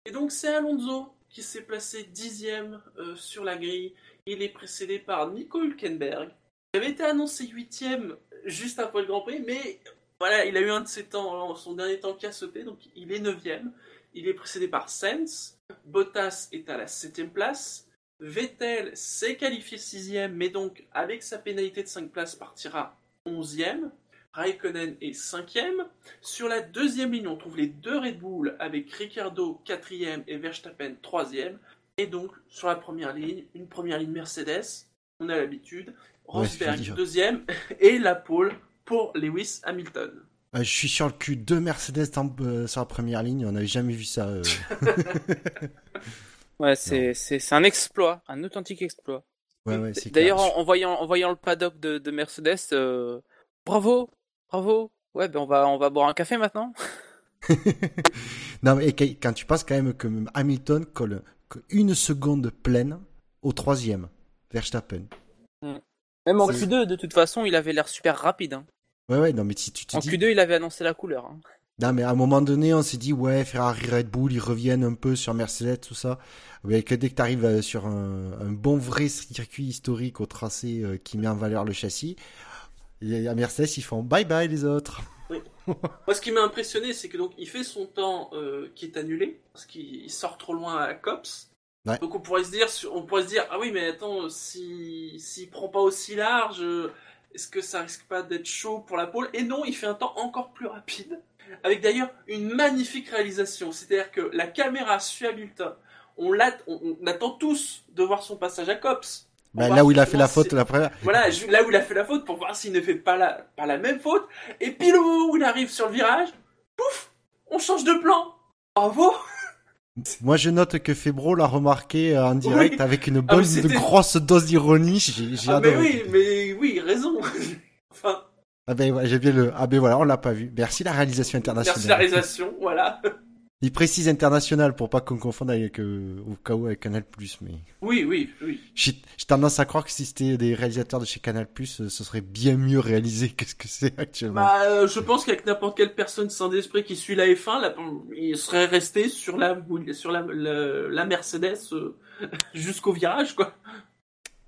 Speaker 2: Et donc c'est Alonso qui s'est placé dixième euh, sur la grille. Il est précédé par Nico Hülkenberg, qui avait été annoncé huitième juste après le Grand Prix, mais voilà, il a eu un de ses temps, son dernier temps qui a sauté, donc il est neuvième. Il est précédé par Sens. Bottas est à la septième place. Vettel s'est qualifié sixième, mais donc avec sa pénalité de 5 places partira onzième. Raikkonen est cinquième. Sur la deuxième ligne, on trouve les deux Red Bull avec Ricciardo quatrième et Verstappen troisième. Et donc sur la première ligne, une première ligne Mercedes, on a l'habitude. Rosberg
Speaker 3: Ouais,
Speaker 2: deuxième et la pole pour Lewis Hamilton.
Speaker 3: Euh, je suis sur le cul, deux Mercedes dans- euh, sur la première ligne, on n'avait jamais vu ça. euh.
Speaker 4: Ouais, c'est c'est c'est un exploit, un authentique exploit.
Speaker 3: Ouais, ouais, c'est
Speaker 4: D'ailleurs, en, en voyant en voyant le paddock de, de Mercedes, euh, bravo, bravo. Ouais, ben on va on va boire un café maintenant.
Speaker 3: Non, mais quand tu penses quand même que Hamilton colle que une seconde pleine au troisième, Verstappen.
Speaker 4: Même en
Speaker 3: C'est-
Speaker 4: Q2, de toute façon, il avait l'air super rapide. hein.
Speaker 3: Ouais, ouais, non, mais si tu te
Speaker 4: En
Speaker 3: dis.
Speaker 4: Q2, il avait annoncé la couleur. hein.
Speaker 3: Non, mais à un moment donné, on s'est dit, ouais, Ferrari, Red Bull, ils reviennent un peu sur Mercedes, tout ça. Mais que dès que tu arrives sur un, un bon vrai circuit historique au tracé euh, qui met en valeur le châssis, et à Mercedes, ils font bye bye les autres.
Speaker 2: Moi, ce qui m'a impressionné, c'est que donc il fait son temps euh, qui est annulé parce qu'il il sort trop loin à la Cops.
Speaker 3: Ouais.
Speaker 2: Donc on pourrait se dire, on pourrait se dire, ah oui, mais attends, si s'il prend pas aussi large, euh, est-ce que ça risque pas d'être chaud pour la pole Et non, il fait un temps encore plus rapide, avec d'ailleurs une magnifique réalisation. C'est-à-dire que la caméra suit Hamilton. On, on, on attend tous de voir son passage à Cops.
Speaker 3: Bah,
Speaker 2: va
Speaker 3: là où il a fait la faute la première.
Speaker 2: voilà, là où il a fait la faute pour voir s'il ne fait pas la, pas la même faute. Et pile au moment où il arrive sur le virage, pouf, on change de plan. Bravo.
Speaker 3: Moi, je note que Febro l'a remarqué euh, en direct
Speaker 2: Oui.
Speaker 3: avec une
Speaker 2: Ah,
Speaker 3: bonne,
Speaker 2: mais
Speaker 3: grosse dose d'ironie. J'ai
Speaker 2: Ah mais
Speaker 3: adoré.
Speaker 2: oui, mais oui, raison.
Speaker 3: Ah ben, j'ai bien le. Ah ben voilà, on l'a pas vu. Merci la réalisation internationale.
Speaker 2: merci la réalisation, voilà.
Speaker 3: Il précise international pour pas qu'on confonde avec euh, au cas où avec Canal mais
Speaker 2: Oui, oui, oui.
Speaker 3: j'ai tendance à croire que si c'était des réalisateurs de chez Canal euh, ce serait bien mieux réalisé que ce que c'est actuellement.
Speaker 2: Bah, euh, je pense qu'avec n'importe quelle personne sans d'esprit qui suit la F1, là, il serait resté sur la, sur la, la, la Mercedes jusqu'au virage, quoi.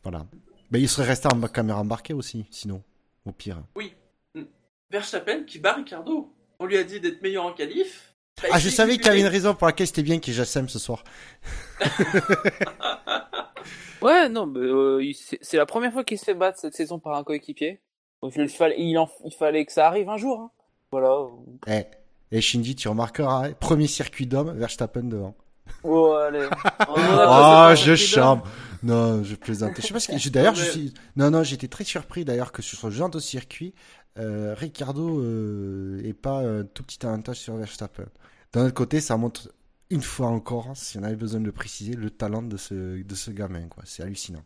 Speaker 3: Voilà. Mais il serait resté en caméra embarquée aussi, sinon, au pire.
Speaker 2: Verstappen qui bat Ricardo. On lui a dit d'être meilleur en qualif. Bah,
Speaker 3: Ah, je savais qu'il y avait une raison pour laquelle c'était bien qu'il y ait Jassem ce soir.
Speaker 4: Ouais, non, mais euh, c'est la première fois qu'il se fait battre cette saison par un coéquipier. Donc, il, fallait, il, en- il fallait que ça arrive un jour. hein. Voilà.
Speaker 3: Eh, et Shinji, tu remarqueras, hein, premier circuit d'homme, Verstappen devant.
Speaker 4: Oh, allez.
Speaker 2: Oh,
Speaker 3: Ah,
Speaker 2: ça,
Speaker 3: je charme. Non, je plaisante. Je sais pas ce que, d'ailleurs, je suis, non, non, j'étais très surpris d'ailleurs que sur ce genre de circuit, Ricardo euh, ait pas un tout petit avantage sur Verstappen. D'un autre côté, ça montre une fois encore, si on avait besoin de le préciser, le talent de ce, de ce gamin, quoi. C'est hallucinant.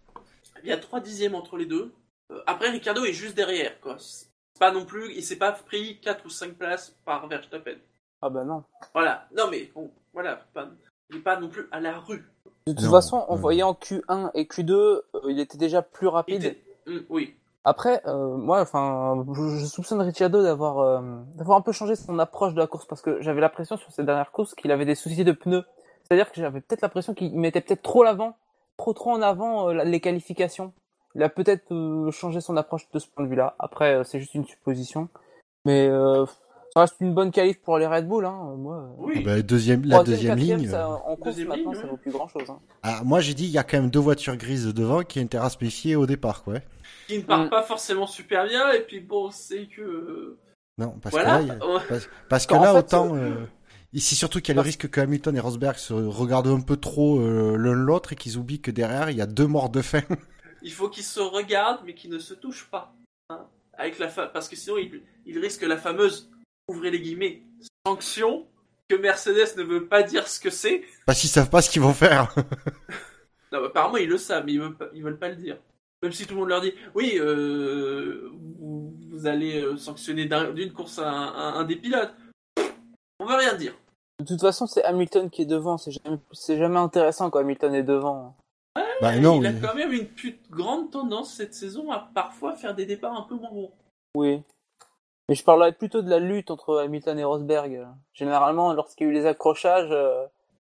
Speaker 2: Il y a 3 dixièmes entre les deux. Euh, après, Ricardo est juste derrière, quoi. C'est pas non plus, il s'est pas pris 4 ou 5 places par Verstappen.
Speaker 4: Ah bah non.
Speaker 2: Voilà. Non, mais bon, voilà. Pas, il est pas non plus à la rue.
Speaker 4: De toute
Speaker 3: Non,
Speaker 4: façon, en
Speaker 3: non.
Speaker 4: voyant Q1 et Q2, euh, il était déjà plus rapide.
Speaker 2: était- Hum, oui.
Speaker 4: Après, euh, moi, enfin, je, je soupçonne Ricciardo d'avoir euh, d'avoir un peu changé son approche de la course parce que j'avais l'impression sur ces dernières courses qu'il avait des soucis de pneus. C'est-à-dire que j'avais peut-être l'impression qu'il mettait peut-être trop l'avant, trop trop en avant euh, les qualifications. Il a peut-être euh, changé son approche de ce point de vue-là. Après, euh, c'est juste une supposition, mais euh, ça reste une bonne qualif pour les Red Bull. Hein. Moi, euh,
Speaker 2: Oui.
Speaker 3: Ah bah, deuxième, la deuxième ligne.
Speaker 4: ça, en course
Speaker 2: Deuxième
Speaker 4: maintenant,
Speaker 2: ligne,
Speaker 4: ça vaut plus grand-chose. Hein.
Speaker 3: ah, moi, j'ai dit, il y a quand même deux voitures grises devant qui ont intérêt à se méfier au départ, quoi.
Speaker 2: Qui ne part
Speaker 4: Mm.
Speaker 2: pas forcément super bien, et puis bon, c'est que. euh,
Speaker 3: Non, parce
Speaker 2: voilà.
Speaker 3: que là. Parce, parce que là,
Speaker 4: fait,
Speaker 3: autant. euh, ici, surtout qu'il y a le risque que Hamilton et Rosberg se regardent un peu trop euh, l'un l'autre et qu'ils oublient que derrière, il y a deux morts de faim.
Speaker 2: Il faut qu'ils se regardent, mais qu'ils ne se touchent pas. hein, avec la fa- Parce que sinon, il, il risque la fameuse, ouvrez les guillemets, sanction, que Mercedes ne veut pas dire ce que c'est.
Speaker 3: Parce qu'ils savent pas ce qu'ils vont faire.
Speaker 2: Non, bah, apparemment, ils le savent, mais ils veulent pas, ils veulent pas le dire. Même si tout le monde leur dit, oui, euh, vous, vous allez euh, sanctionner d'un- d'une course à un, à un des pilotes. On veut rien dire.
Speaker 4: De toute façon, c'est Hamilton qui est devant. C'est jamais, c'est jamais intéressant quand Hamilton est devant.
Speaker 3: bah non,
Speaker 2: il a quand même une plus grande tendance cette saison à parfois faire des départs un peu moins bons.
Speaker 4: Oui. Mais je parlerais plutôt de la lutte entre Hamilton et Rosberg. Généralement, lorsqu'il y a eu les accrochages, euh,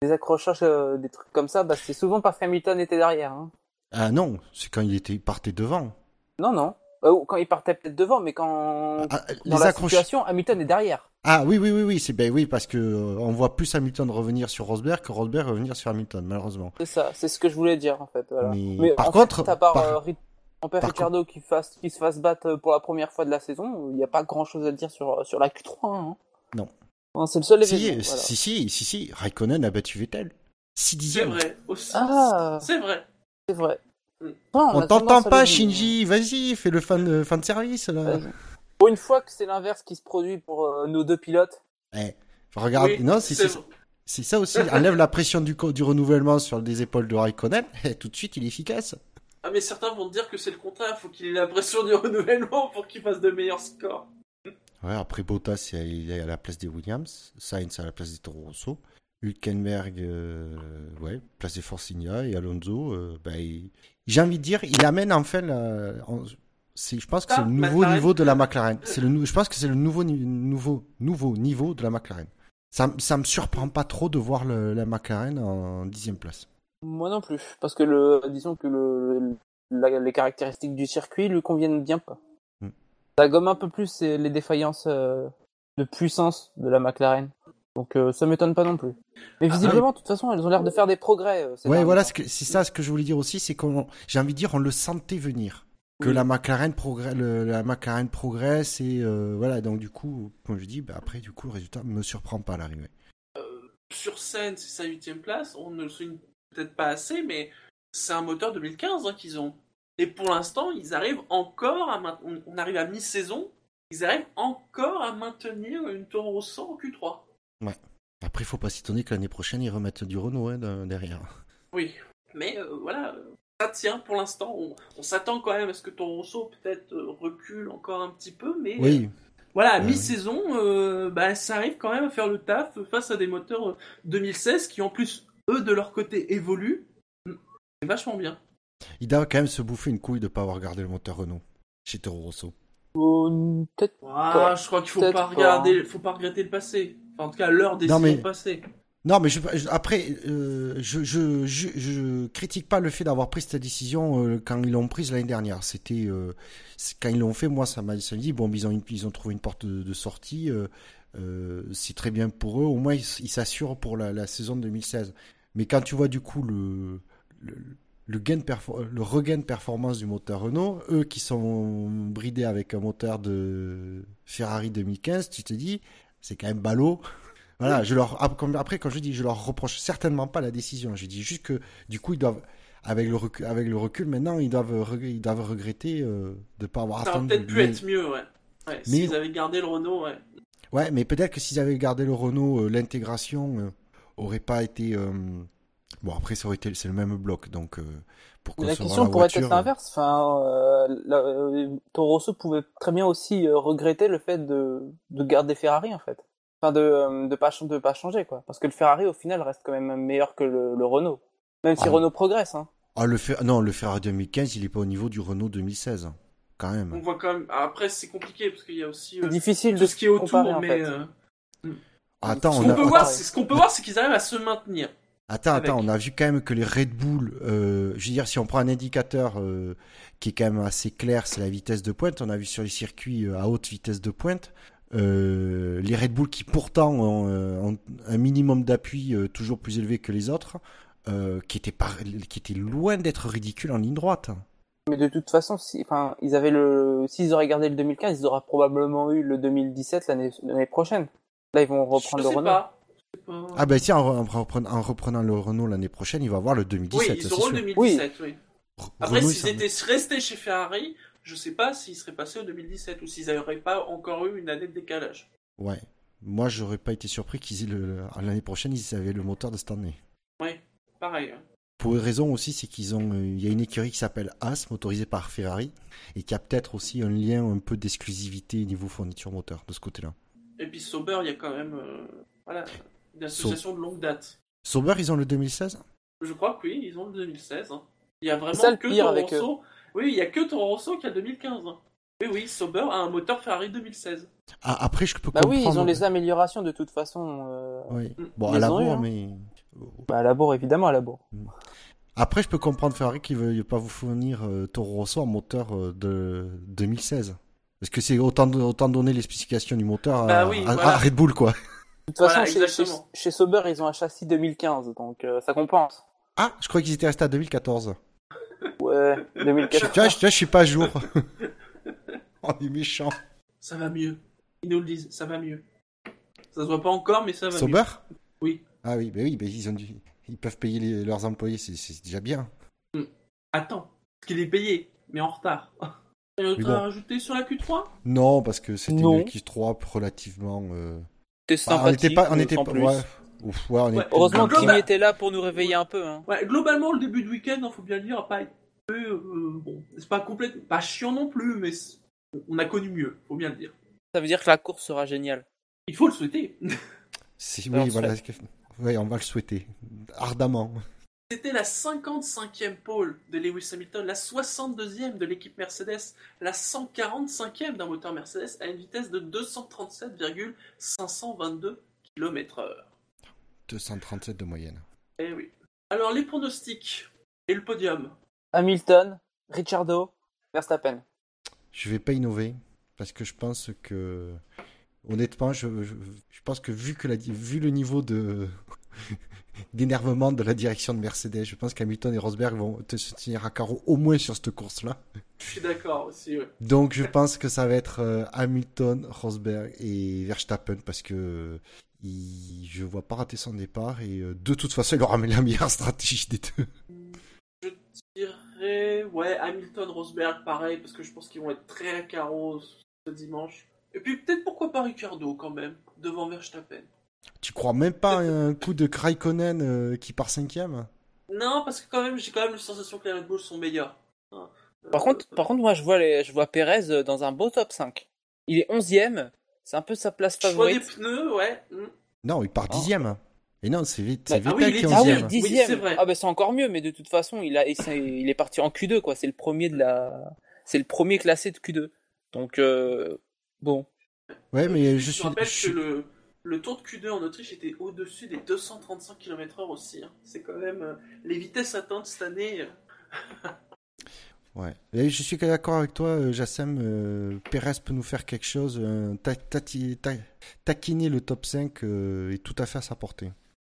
Speaker 4: les accrochages, euh, des trucs comme ça, bah, c'est souvent parce qu'Hamilton était derrière. Hein.
Speaker 3: Ah non, c'est quand il était il partait devant.
Speaker 4: Non, non. Euh, ou quand il partait peut-être devant, mais quand
Speaker 3: Ah,
Speaker 4: dans
Speaker 3: les
Speaker 4: la
Speaker 3: accrochages.
Speaker 4: situation, Hamilton est derrière.
Speaker 3: Ah oui, oui, oui, oui, c'est ben oui parce que euh, on voit plus Hamilton revenir sur Rosberg que Rosberg revenir sur Hamilton, malheureusement.
Speaker 4: C'est ça, c'est ce que je voulais dire en fait. Voilà.
Speaker 3: Mais, par
Speaker 4: en fait,
Speaker 3: contre,
Speaker 4: à part
Speaker 3: par-
Speaker 4: euh, Ri- mon père
Speaker 3: par
Speaker 4: Ricciardo qui, fasse, qui se fasse battre pour la première fois de la saison, il n'y a pas grand chose à dire sur, sur la Q3. hein.
Speaker 3: Non.
Speaker 4: Non, c'est le seul
Speaker 3: si,
Speaker 4: événement. voilà.
Speaker 3: si, si, si, si, Raikkonen a battu Vettel. 6
Speaker 2: C'est vrai. Aussi.
Speaker 4: Ah.
Speaker 2: C'est vrai.
Speaker 4: C'est vrai.
Speaker 2: Mm.
Speaker 4: Non,
Speaker 3: On t'entend pas. Shinji. Vas-y, fais le fan, euh, fan service là.
Speaker 4: Pour une fois que c'est l'inverse qui se produit pour euh, nos deux pilotes.
Speaker 3: Eh, regarde,
Speaker 2: Oui,
Speaker 3: non, c'est
Speaker 2: c'est
Speaker 3: c'est-
Speaker 2: vrai.
Speaker 3: c'est ça aussi. Enlève la pression du, du renouvellement sur les épaules de Raikkonen. Et tout de suite, il est efficace.
Speaker 2: Ah, mais certains vont te dire que c'est le contraire. Faut qu'il ait la pression du renouvellement pour qu'il fasse de meilleurs scores.
Speaker 3: Ouais, après Bottas, il est à la place des Williams. Sainz à la place des Toro Rosso. Hülkenberg, euh, ouais, Force India. Et Alonso, euh, bah, il- j'ai envie de dire, il amène enfin la. en- c'est- Je pense que c'est
Speaker 2: Ah,
Speaker 3: le nouveau
Speaker 2: McLaren.
Speaker 3: niveau de la McLaren. C'est le, je pense que c'est le nouveau, ni- nouveau, nouveau niveau de la McLaren. Ça, ça me surprend pas trop de voir le- la McLaren en dixième place.
Speaker 4: Moi non plus. Parce que le, disons que le, la- les caractéristiques du circuit lui conviennent bien pas.
Speaker 3: Mm.
Speaker 4: Ça gomme un peu plus les défaillances euh, de puissance de la McLaren. Donc euh, ça m'étonne pas non plus. Mais
Speaker 2: Ah,
Speaker 4: visiblement, de toute façon, elles ont l'air de faire des progrès. euh,
Speaker 3: Ouais, voilà,
Speaker 4: temps.
Speaker 3: ce que- c'est ça ce que je voulais dire aussi, c'est qu'on, j'ai envie de dire, on le sentait venir. Que
Speaker 4: Oui.
Speaker 3: la McLaren progresse, la McLaren progresse et euh, voilà, donc du coup, comme je dis, bah, après, du coup, le résultat me surprend pas à l'arrivée.
Speaker 2: Sur scène, c'est sa huitième place. On ne le souligne peut-être pas assez, mais c'est un moteur 2015 hein, qu'ils ont. Et pour l'instant, ils arrivent encore à on- On arrive à mi-saison. Ils arrivent encore à maintenir une Toro Rosso en Q3.
Speaker 3: Après, il faut pas s'étonner que l'année prochaine, ils remettent du Renault hein, de- derrière.
Speaker 2: Oui, mais euh, voilà, ça tient pour l'instant. On, on s'attend quand même à ce que Toro Rosso peut-être euh, recule encore un petit peu, mais euh,
Speaker 3: Oui,
Speaker 2: voilà, à
Speaker 3: Ouais,
Speaker 2: mi-saison, euh, bah, ça arrive quand même à faire le taf face à des moteurs euh, 2016 qui en plus, eux, de leur côté, évoluent. Mm, C'est vachement bien.
Speaker 3: il doit quand même se bouffer une couille de pas avoir gardé le moteur Renault chez Toro Rosso.
Speaker 4: Euh, Peut-être
Speaker 2: Ah, je crois qu'il faut
Speaker 4: Peut-être
Speaker 2: pas
Speaker 4: pas,
Speaker 2: regarder, faut pas regretter le passé. Enfin, en tout cas, leur décision
Speaker 3: mais-
Speaker 2: passée.
Speaker 3: Non, mais je, je- après, euh, je, je, critique pas le fait d'avoir pris cette décision euh, quand ils l'ont prise l'année dernière. C'était euh, quand ils l'ont fait, moi, ça m'a dit bon, ils ont une- ils ont trouvé une porte de, de sortie. c'est très bien pour eux. Au moins, ils s'assurent pour la, la saison 2016. Mais quand tu vois du coup le le, le gain de le regain de performance du moteur Renault, eux qui sont bridés avec un moteur de Ferrari 2015, tu te dis c'est quand même ballot. Voilà, je leur après quand je dis je leur reproche certainement pas la décision, je dis juste que du coup ils doivent avec le recul, avec le recul maintenant ils doivent ils doivent regretter euh, de pas avoir
Speaker 2: Ça aurait
Speaker 3: attendu.
Speaker 2: peut-être pu être mieux, ouais. ouais
Speaker 3: mais-
Speaker 2: S'ils avaient gardé le Renault, ouais.
Speaker 3: Ouais, mais peut-être que s'ils avaient gardé le Renault, euh, l'intégration euh, aurait pas été. Bon, après, ça aurait été, c'est le même bloc, donc euh,
Speaker 4: la question
Speaker 3: la
Speaker 4: pourrait
Speaker 3: voiture,
Speaker 4: être l'inverse. Enfin, euh, la- euh, Toro Rosso pouvait très bien aussi euh, regretter le fait de, de garder Ferrari en fait. Enfin, de euh, de pas ch- de pas changer quoi. Parce que le Ferrari au final reste quand même meilleur que le, le Renault. Même si
Speaker 3: Ah.
Speaker 4: Renault progresse. Hein.
Speaker 3: Ah, le Fer- non, le Ferrari 2015, il est pas au niveau du Renault 2016, hein, quand même.
Speaker 2: On voit quand même. Après, c'est compliqué parce qu'il y a aussi euh,
Speaker 4: C'est difficile
Speaker 2: tout
Speaker 4: de
Speaker 2: ce qui est autour,
Speaker 4: comparer, en
Speaker 2: mais.
Speaker 4: fait.
Speaker 2: euh,
Speaker 3: Attends,
Speaker 2: ce
Speaker 3: on
Speaker 2: qu'on
Speaker 3: a,
Speaker 2: peut
Speaker 4: attends,
Speaker 2: voir,
Speaker 4: ouais.
Speaker 2: c'est ce qu'on peut voir, c'est qu'ils arrivent à se maintenir.
Speaker 3: Attends, attends, on a vu quand même que les Red Bull, euh, je veux dire, si on prend un indicateur euh, qui est quand même assez clair, c'est la vitesse de pointe. On a vu sur les circuits euh, à haute vitesse de pointe. euh, les Red Bull qui pourtant ont, euh, ont un minimum d'appui euh, toujours plus élevé que les autres, euh, qui était loin d'être ridicule en ligne droite.
Speaker 4: Mais de toute façon, si, enfin, ils avaient le, s'ils auraient gardé le 2015, ils auraient probablement eu le 2017 l'année l'année prochaine. Là, ils vont reprendre
Speaker 2: je
Speaker 4: le
Speaker 2: sais
Speaker 4: Renault.
Speaker 2: pas.
Speaker 3: Ah ben tiens, en, en reprenant, en reprenant le Renault l'année prochaine, il va avoir le 2017.
Speaker 2: oui, ils auront
Speaker 3: sûr.
Speaker 2: le 2017, oui. Après, s'ils étaient restés chez Ferrari, je sais pas s'ils seraient passés au 2017 ou s'ils n'auraient pas encore eu une année de décalage.
Speaker 3: Ouais. Moi, j'aurais pas été surpris qu'ils aient le le- l'année prochaine, ils avaient le moteur de cette année.
Speaker 2: Pareil. hein.
Speaker 3: Pour une raison aussi, c'est qu'ils ont, euh, il y a une écurie qui s'appelle As, motorisée par Ferrari, et qui a peut-être aussi un lien un peu d'exclusivité niveau fourniture moteur de ce côté-là.
Speaker 2: Et puis Sauber, il y a quand même euh, voilà, une association de longue date.
Speaker 3: Sauber, ils ont le 2016
Speaker 2: Je crois que oui, ils ont le 2016. hein. Il y a vraiment
Speaker 4: ça, le
Speaker 2: que
Speaker 4: pire
Speaker 2: Toro
Speaker 4: avec eux.
Speaker 2: Rosso. Oui, il y a que Toro Rosso qui a le 2015. hein. Oui, oui, Sauber a un moteur Ferrari 2016.
Speaker 3: Ah, après, je peux
Speaker 4: Bah
Speaker 3: comprendre.
Speaker 4: oui, ils ont les améliorations de toute façon. euh,
Speaker 3: Oui.
Speaker 2: Mm.
Speaker 3: Bon,
Speaker 4: Ils
Speaker 3: à la bourre,
Speaker 4: hein.
Speaker 3: mais.
Speaker 4: Bah à la bourre, évidemment, à la bourre.
Speaker 3: Après, je peux comprendre Ferrari qui veuille pas vous fournir euh, Toro Rosso en moteur euh, de 2016. Parce que c'est autant, autant donner les spécifications du moteur à,
Speaker 2: Bah oui,
Speaker 3: à-
Speaker 2: voilà.
Speaker 3: à Red Bull, quoi.
Speaker 4: De toute
Speaker 2: Voilà,
Speaker 4: façon, chez, chez, chez Sauber, ils ont un châssis 2015, donc euh, ça compense.
Speaker 3: Ah, je crois qu'ils étaient restés à 2014.
Speaker 4: Ouais, 2014.
Speaker 3: Tu vois, je, tu vois, je suis pas à jour. On est méchant.
Speaker 2: Ça va mieux. Ils nous le disent, ça va mieux. Ça se voit pas encore, mais ça va
Speaker 3: Sauber
Speaker 2: mieux. Oui.
Speaker 3: Ah oui, bah oui, bah ils ont dû... ils peuvent payer les- leurs employés, c'est- c'est déjà bien.
Speaker 2: Attends, parce qu'il est payé, mais en retard. Il y a autre à rajouter sur la Q3
Speaker 3: Non, parce que c'était
Speaker 4: Non.
Speaker 3: une X3 relativement. euh,
Speaker 4: C'était
Speaker 3: bah, on n'était pas, on
Speaker 4: euh,
Speaker 3: était ouais. Ouf, ouais, on
Speaker 2: Ouais,
Speaker 3: était-
Speaker 4: Heureusement
Speaker 2: Global-
Speaker 4: Kimi était là pour nous réveiller un peu. Hein.
Speaker 2: Ouais, globalement, le début de week-end, il faut bien le dire, a pas été. euh, bon, c'est pas complètement. Pas chiant non plus, mais on a connu mieux, faut bien le dire.
Speaker 4: Ça veut dire que la course sera géniale.
Speaker 2: Il faut le souhaiter.
Speaker 3: oui, voilà. Ouais, on va le souhaiter ardemment.
Speaker 2: C'était la 55e pole de Lewis Hamilton, la 62e de l'équipe Mercedes, la 145e d'un moteur Mercedes à une vitesse de 237,522 km/h.
Speaker 3: 237 de moyenne.
Speaker 2: Eh oui. Alors, les pronostics et le podium.
Speaker 4: Hamilton, Ricciardo, Verstappen.
Speaker 3: Je vais pas innover parce que je pense que honnêtement, je, je, je pense que vu que la, vu le niveau de d'énervement de la direction de Mercedes, je pense qu'Hamilton et Rosberg vont te se tenir à carreau au moins sur cette course-là.
Speaker 2: Je suis d'accord aussi, ouais.
Speaker 3: Donc je pense que ça va être euh, Hamilton, Rosberg et Verstappen parce que il, je vois pas rater son départ et euh, de toute façon il aura la meilleure stratégie des deux.
Speaker 2: Je dirais, ouais, Hamilton, Rosberg, pareil, parce que je pense qu'ils vont être très à carreau ce dimanche. Et puis peut-être pourquoi pas Ricardo quand même, devant Verstappen.
Speaker 3: Tu crois même pas à un coup de Raikkonen euh, qui part cinquième
Speaker 2: Non, parce que quand même, j'ai quand même la sensation que les Red Bull sont meilleurs. Hein.
Speaker 4: Par
Speaker 2: Euh,
Speaker 4: contre, par contre, moi, je vois, les, je vois Perez euh, dans un beau top 5. Il est 11ème. C'est un peu sa place
Speaker 2: choix des
Speaker 4: favorite.
Speaker 2: pneus, ouais. hmm.
Speaker 3: Non, il part
Speaker 4: Ah.
Speaker 3: dixième. Et non, c'est vite,
Speaker 4: Bah,
Speaker 3: c'est
Speaker 2: ah oui, est
Speaker 3: qui
Speaker 4: Ah oui,
Speaker 2: vrai.
Speaker 4: Ah ben c'est encore mieux, mais de toute façon, il a, il, est parti en Q2 quoi. C'est le premier de la, c'est le premier classé de Q2. Donc euh, bon,
Speaker 3: Ouais, mais je
Speaker 2: Je
Speaker 3: suis.
Speaker 2: rappelle
Speaker 3: je suis-
Speaker 2: que le, le tour de Q2 en Autriche était au-dessus des 235 km/h aussi. hein. C'est quand même euh, les vitesses atteintes cette année. euh,
Speaker 3: Ouais. Je suis d'accord avec toi, euh, Jassem. Perez peut nous faire quelque chose. taquiner le top 5 euh, est tout à fait à sa portée.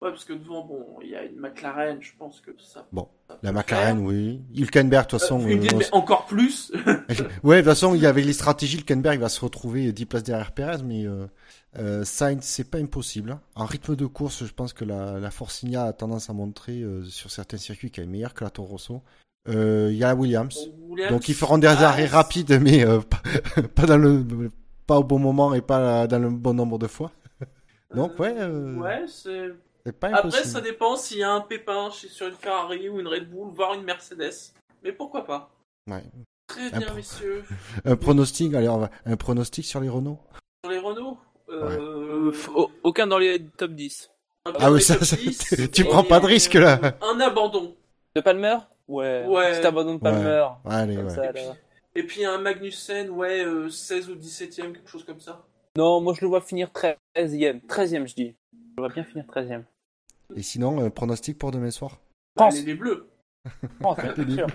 Speaker 2: Ouais, parce que devant, bon, il y a une McLaren, je pense que ça.
Speaker 3: Bon,
Speaker 2: ça
Speaker 3: La McLaren,
Speaker 2: faire.
Speaker 3: oui. Hülkenberg, de toute façon.
Speaker 2: Euh, une-
Speaker 3: euh,
Speaker 2: mais encore plus.
Speaker 3: Ouais, de toute façon, il y avait les stratégies. Hülkenberg va se retrouver 10 places derrière Perez, mais euh, euh, Sainz, c'est pas impossible. hein. En rythme de course, je pense que la, la Force India a tendance à montrer euh, sur certains circuits qu'elle est meilleure que la Toro Rosso. Euh, Il y a la Williams.
Speaker 2: Williams-
Speaker 3: Donc ils feront des
Speaker 2: Ah,
Speaker 3: arrêts rapides, mais pas, dans le pas au bon moment et pas dans le bon nombre de fois. Donc ouais,
Speaker 2: Ouais, c'est.
Speaker 3: C'est pas
Speaker 2: Après, ça dépend s'il y a un pépin chez- sur une Ferrari ou une Red Bull, voire une Mercedes. Mais pourquoi pas?
Speaker 3: Ouais.
Speaker 2: Très
Speaker 3: Un
Speaker 2: bien,
Speaker 3: pro-
Speaker 2: messieurs.
Speaker 3: Un pronostic, allez, on va un pronostic sur les Renault?
Speaker 2: Sur les Renault
Speaker 4: Euh, aucun dans les top 10.
Speaker 2: un
Speaker 3: Ah oui, ça,
Speaker 2: 10,
Speaker 3: ça- tu prends pas de risque, là.
Speaker 2: Un abandon.
Speaker 4: De Palmer? Ouais.
Speaker 2: Ouais.
Speaker 4: Petit abandon de Palmer.
Speaker 3: Allez,
Speaker 4: Comme
Speaker 3: ouais.
Speaker 4: ça,
Speaker 2: Et puis,
Speaker 4: là.
Speaker 2: et puis un Magnussen, ouais, euh, 16 ou 17ème, quelque chose comme ça.
Speaker 4: Non, moi je le vois finir 13ème. 13ème, je dis. Je le vois bien finir 13ème.
Speaker 3: Et sinon, un pronostic pour demain soir.
Speaker 4: Pense.
Speaker 2: Les, les bleus.
Speaker 4: Pense, bien sûr.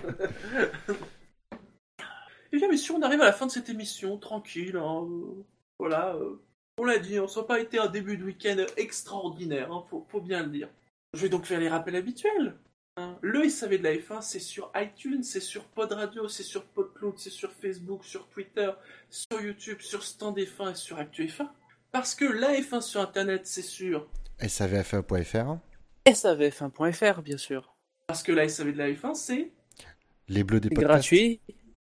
Speaker 2: Et bien, messieurs, on arrive à la fin de cette émission, tranquille. hein, euh, voilà, euh, on l'a dit, on n'a pas été un début de week-end extraordinaire, hein, faut, faut bien le dire. Je vais donc faire les rappels habituels. hein. Le SAV de la F1, c'est sur iTunes, c'est sur Pod Radio, c'est sur PodCloud, c'est sur Facebook, sur Twitter, sur YouTube, sur Stand F1 et sur Actu F1. Parce que la F1 sur Internet, c'est sûr.
Speaker 3: SAVF1.fr.
Speaker 4: SAVF1.fr, bien sûr.
Speaker 2: Parce que la SAV de la F1, c'est
Speaker 3: Les bleus des
Speaker 4: C'est
Speaker 3: podcasts.
Speaker 4: gratuit.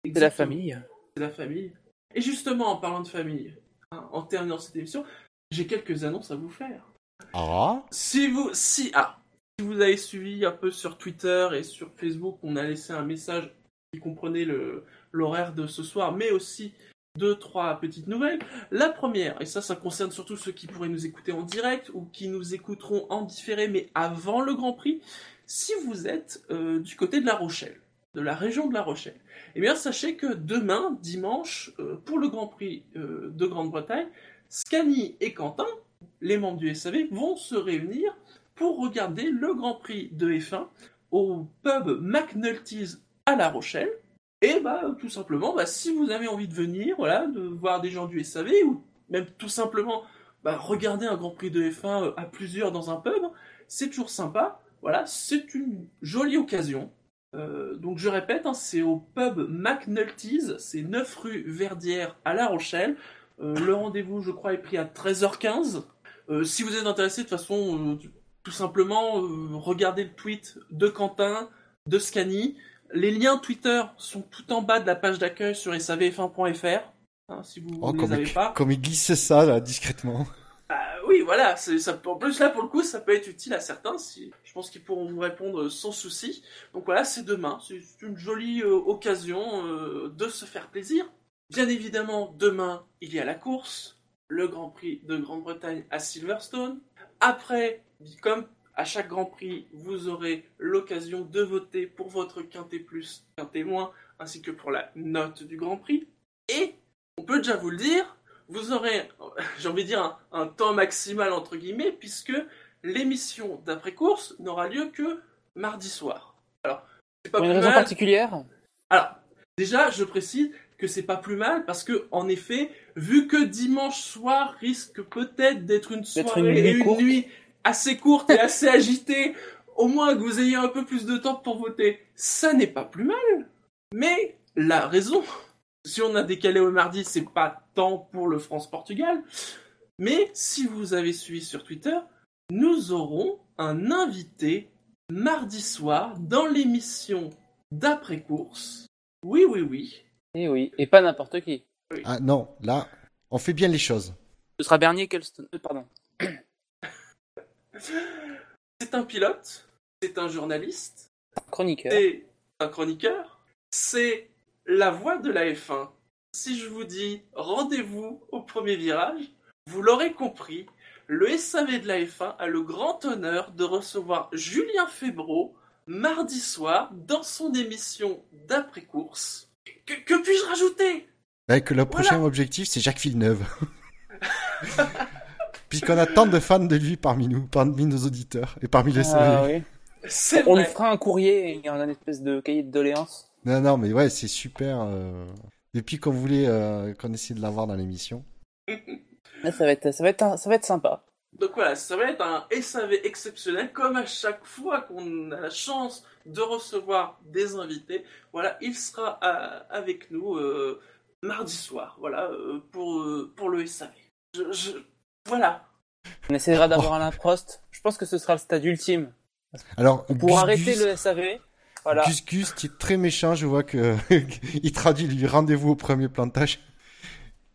Speaker 4: C'est la famille.
Speaker 2: c'est la famille. Et justement, en parlant de famille, hein, en terminant cette émission, j'ai quelques annonces à vous faire.
Speaker 3: Ah,
Speaker 2: Si vous, si, ah, si vous avez suivi un peu sur Twitter et sur Facebook, on a laissé un message qui comprenait le, l'horaire de ce soir, mais aussi deux, trois petites nouvelles. La première, et ça, ça concerne surtout ceux qui pourraient nous écouter en direct ou qui nous écouteront en différé, mais avant le Grand Prix, si vous êtes euh, du côté de La Rochelle. de la région de La Rochelle. Eh bien, sachez que demain, dimanche, euh, pour le Grand Prix euh, de Grande-Bretagne, Scani et Quentin, les membres du SAV, vont se réunir pour regarder le Grand Prix de F1 au pub McNulty's à La Rochelle. Et bah, tout simplement, bah, si vous avez envie de venir, voilà, de voir des gens du SAV, ou même tout simplement bah, regarder un Grand Prix de F1 à plusieurs dans un pub, c'est toujours sympa. Voilà, c'est une jolie occasion. Euh, donc je répète, hein, c'est au pub McNulty's, c'est 9 rue Verdière à La Rochelle. Euh, le rendez-vous, je crois, est pris à 13h15. Euh, si vous êtes intéressé, de toute façon, euh, tout simplement, euh, regardez le tweet de Quentin, de Scani. Les liens Twitter sont tout en bas de la page d'accueil sur savf1.fr. Hein, si vous
Speaker 3: Oh,
Speaker 2: ne
Speaker 3: comme,
Speaker 2: les avez
Speaker 3: il,
Speaker 2: pas.
Speaker 3: comme il glisse ça, là, discrètement.
Speaker 2: Ah oui, voilà. Ça, en plus, là, pour le coup, ça peut être utile à certains. Si, je pense qu'ils pourront vous répondre sans souci. Donc voilà, c'est demain. C'est une jolie euh, occasion euh, de se faire plaisir. Bien évidemment, demain, il y a la course. Le Grand Prix de Grande-Bretagne à Silverstone. Après, comme à chaque Grand Prix, vous aurez l'occasion de voter pour votre quintet plus, quintet moins, ainsi que pour la note du Grand Prix. Et, on peut déjà vous le dire, vous aurez, j'ai envie de dire, un, un temps maximal entre guillemets, puisque l'émission d'après-course n'aura lieu que mardi soir. Alors, c'est pas
Speaker 4: Pour une
Speaker 2: plus
Speaker 4: raison
Speaker 2: mal.
Speaker 4: particulière?
Speaker 2: Alors, déjà, je précise que c'est pas plus mal parce que, en effet, vu que dimanche soir risque peut-être d'être une soirée
Speaker 4: une
Speaker 2: et une
Speaker 4: courte.
Speaker 2: nuit assez courte et assez agitée, au moins que vous ayez un peu plus de temps pour voter, ça n'est pas plus mal. Mais la raison, si on a décalé au mardi, c'est pas tant pour le France-Portugal. Mais si vous avez suivi sur Twitter, nous aurons un invité mardi soir dans l'émission d'après-course. Oui, oui, oui.
Speaker 4: Et oui, et pas n'importe qui.
Speaker 3: Ah non, là, on fait bien les choses.
Speaker 4: Ce sera Bernier Kelston. euh, Pardon.
Speaker 2: C'est un pilote, c'est un journaliste,
Speaker 4: Chroniqueur.
Speaker 2: c'est un chroniqueur, c'est la voix de la F1. Si je vous dis rendez-vous au premier virage, vous l'aurez compris, le SAV de la F1 a le grand honneur de recevoir Julien Febro mardi soir dans son émission d'après-course. Que, que puis-je rajouter?
Speaker 3: Bah, que le prochain objectif, c'est Jacques Villeneuve. Puisqu'on a tant de fans de lui parmi nous, parmi nos auditeurs et parmi les
Speaker 4: Ah,
Speaker 3: SAV.
Speaker 4: oui.
Speaker 2: C'est
Speaker 4: On lui fera un courrier et un espèce de cahier de doléances.
Speaker 3: Non, non, mais ouais, c'est super. euh, Depuis qu'on voulait, euh, qu'on essayait de l'avoir dans l'émission.
Speaker 4: Là, ça va être, ça va être, un- ça va être sympa.
Speaker 2: Donc voilà, ça va être un SAV exceptionnel, comme à chaque fois qu'on a la chance de recevoir des invités. Voilà, il sera euh, avec nous euh, mardi soir, voilà, euh, pour, euh, pour le SAV. Je, je- Voilà.
Speaker 4: On essaiera d'avoir Alain Prost. Je pense que ce sera le stade ultime.
Speaker 3: Alors,
Speaker 4: Pour
Speaker 3: Gus
Speaker 4: arrêter
Speaker 3: Gus,
Speaker 4: le SAV. Voilà.
Speaker 3: Gus Gus, qui est très méchant, je vois que il traduit lui rendez-vous au premier plantage.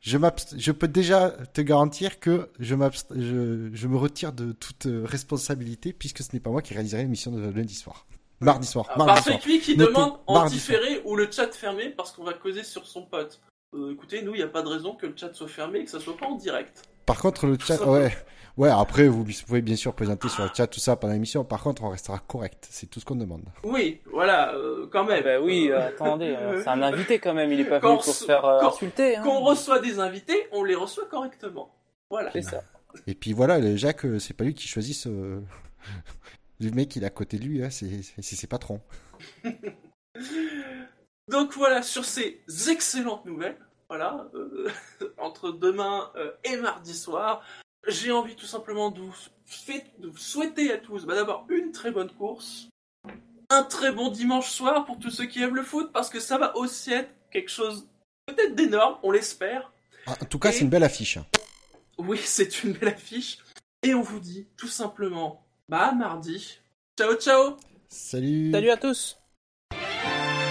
Speaker 3: Je, je peux déjà te garantir que je, je, je me retire de toute responsabilité puisque ce n'est pas moi qui réaliserai l'émission de lundi soir. Mardi soir.
Speaker 2: Ah,
Speaker 3: mardi
Speaker 2: Parfait
Speaker 3: soir.
Speaker 2: lui qui
Speaker 3: Notez,
Speaker 2: demande en différé ou le chat fermé parce qu'on va causer sur son pote. Euh, écoutez, nous, il n'y a pas de raison que le chat soit fermé et que ça soit pas en direct.
Speaker 3: Par contre, le chat, ouais, ouais, après, vous pouvez bien sûr présenter sur le chat tout ça pendant l'émission. Par contre, on restera correct. C'est tout ce qu'on demande.
Speaker 2: Oui, voilà, euh, quand même.
Speaker 4: Bah oui,
Speaker 2: Euh,
Speaker 4: attendez, euh, c'est un invité quand même. Il est pas
Speaker 2: Quand
Speaker 4: venu pour se faire euh,
Speaker 2: quand-
Speaker 4: insulter. Hein.
Speaker 2: Quand on reçoit des invités, on les reçoit correctement. Voilà.
Speaker 4: C'est ça.
Speaker 3: Et puis voilà, le Jacques, c'est pas lui qui choisit ce. Le mec, il est à côté de lui, hein, c'est ses patrons.
Speaker 2: Donc voilà, sur ces excellentes nouvelles, voilà, euh, entre demain euh, et mardi soir, j'ai envie tout simplement de vous, fait- de vous souhaiter à tous bah, d'abord une très bonne course, un très bon dimanche soir pour tous ceux qui aiment le foot, parce que ça va aussi être quelque chose peut-être d'énorme, on l'espère.
Speaker 3: Ah, En tout cas,
Speaker 2: Et-
Speaker 3: c'est une belle affiche. hein.
Speaker 2: Oui, c'est une belle affiche. Et on vous dit tout simplement, bah à mardi. Ciao ciao
Speaker 3: Salut.
Speaker 4: Salut à tous.
Speaker 1: Thank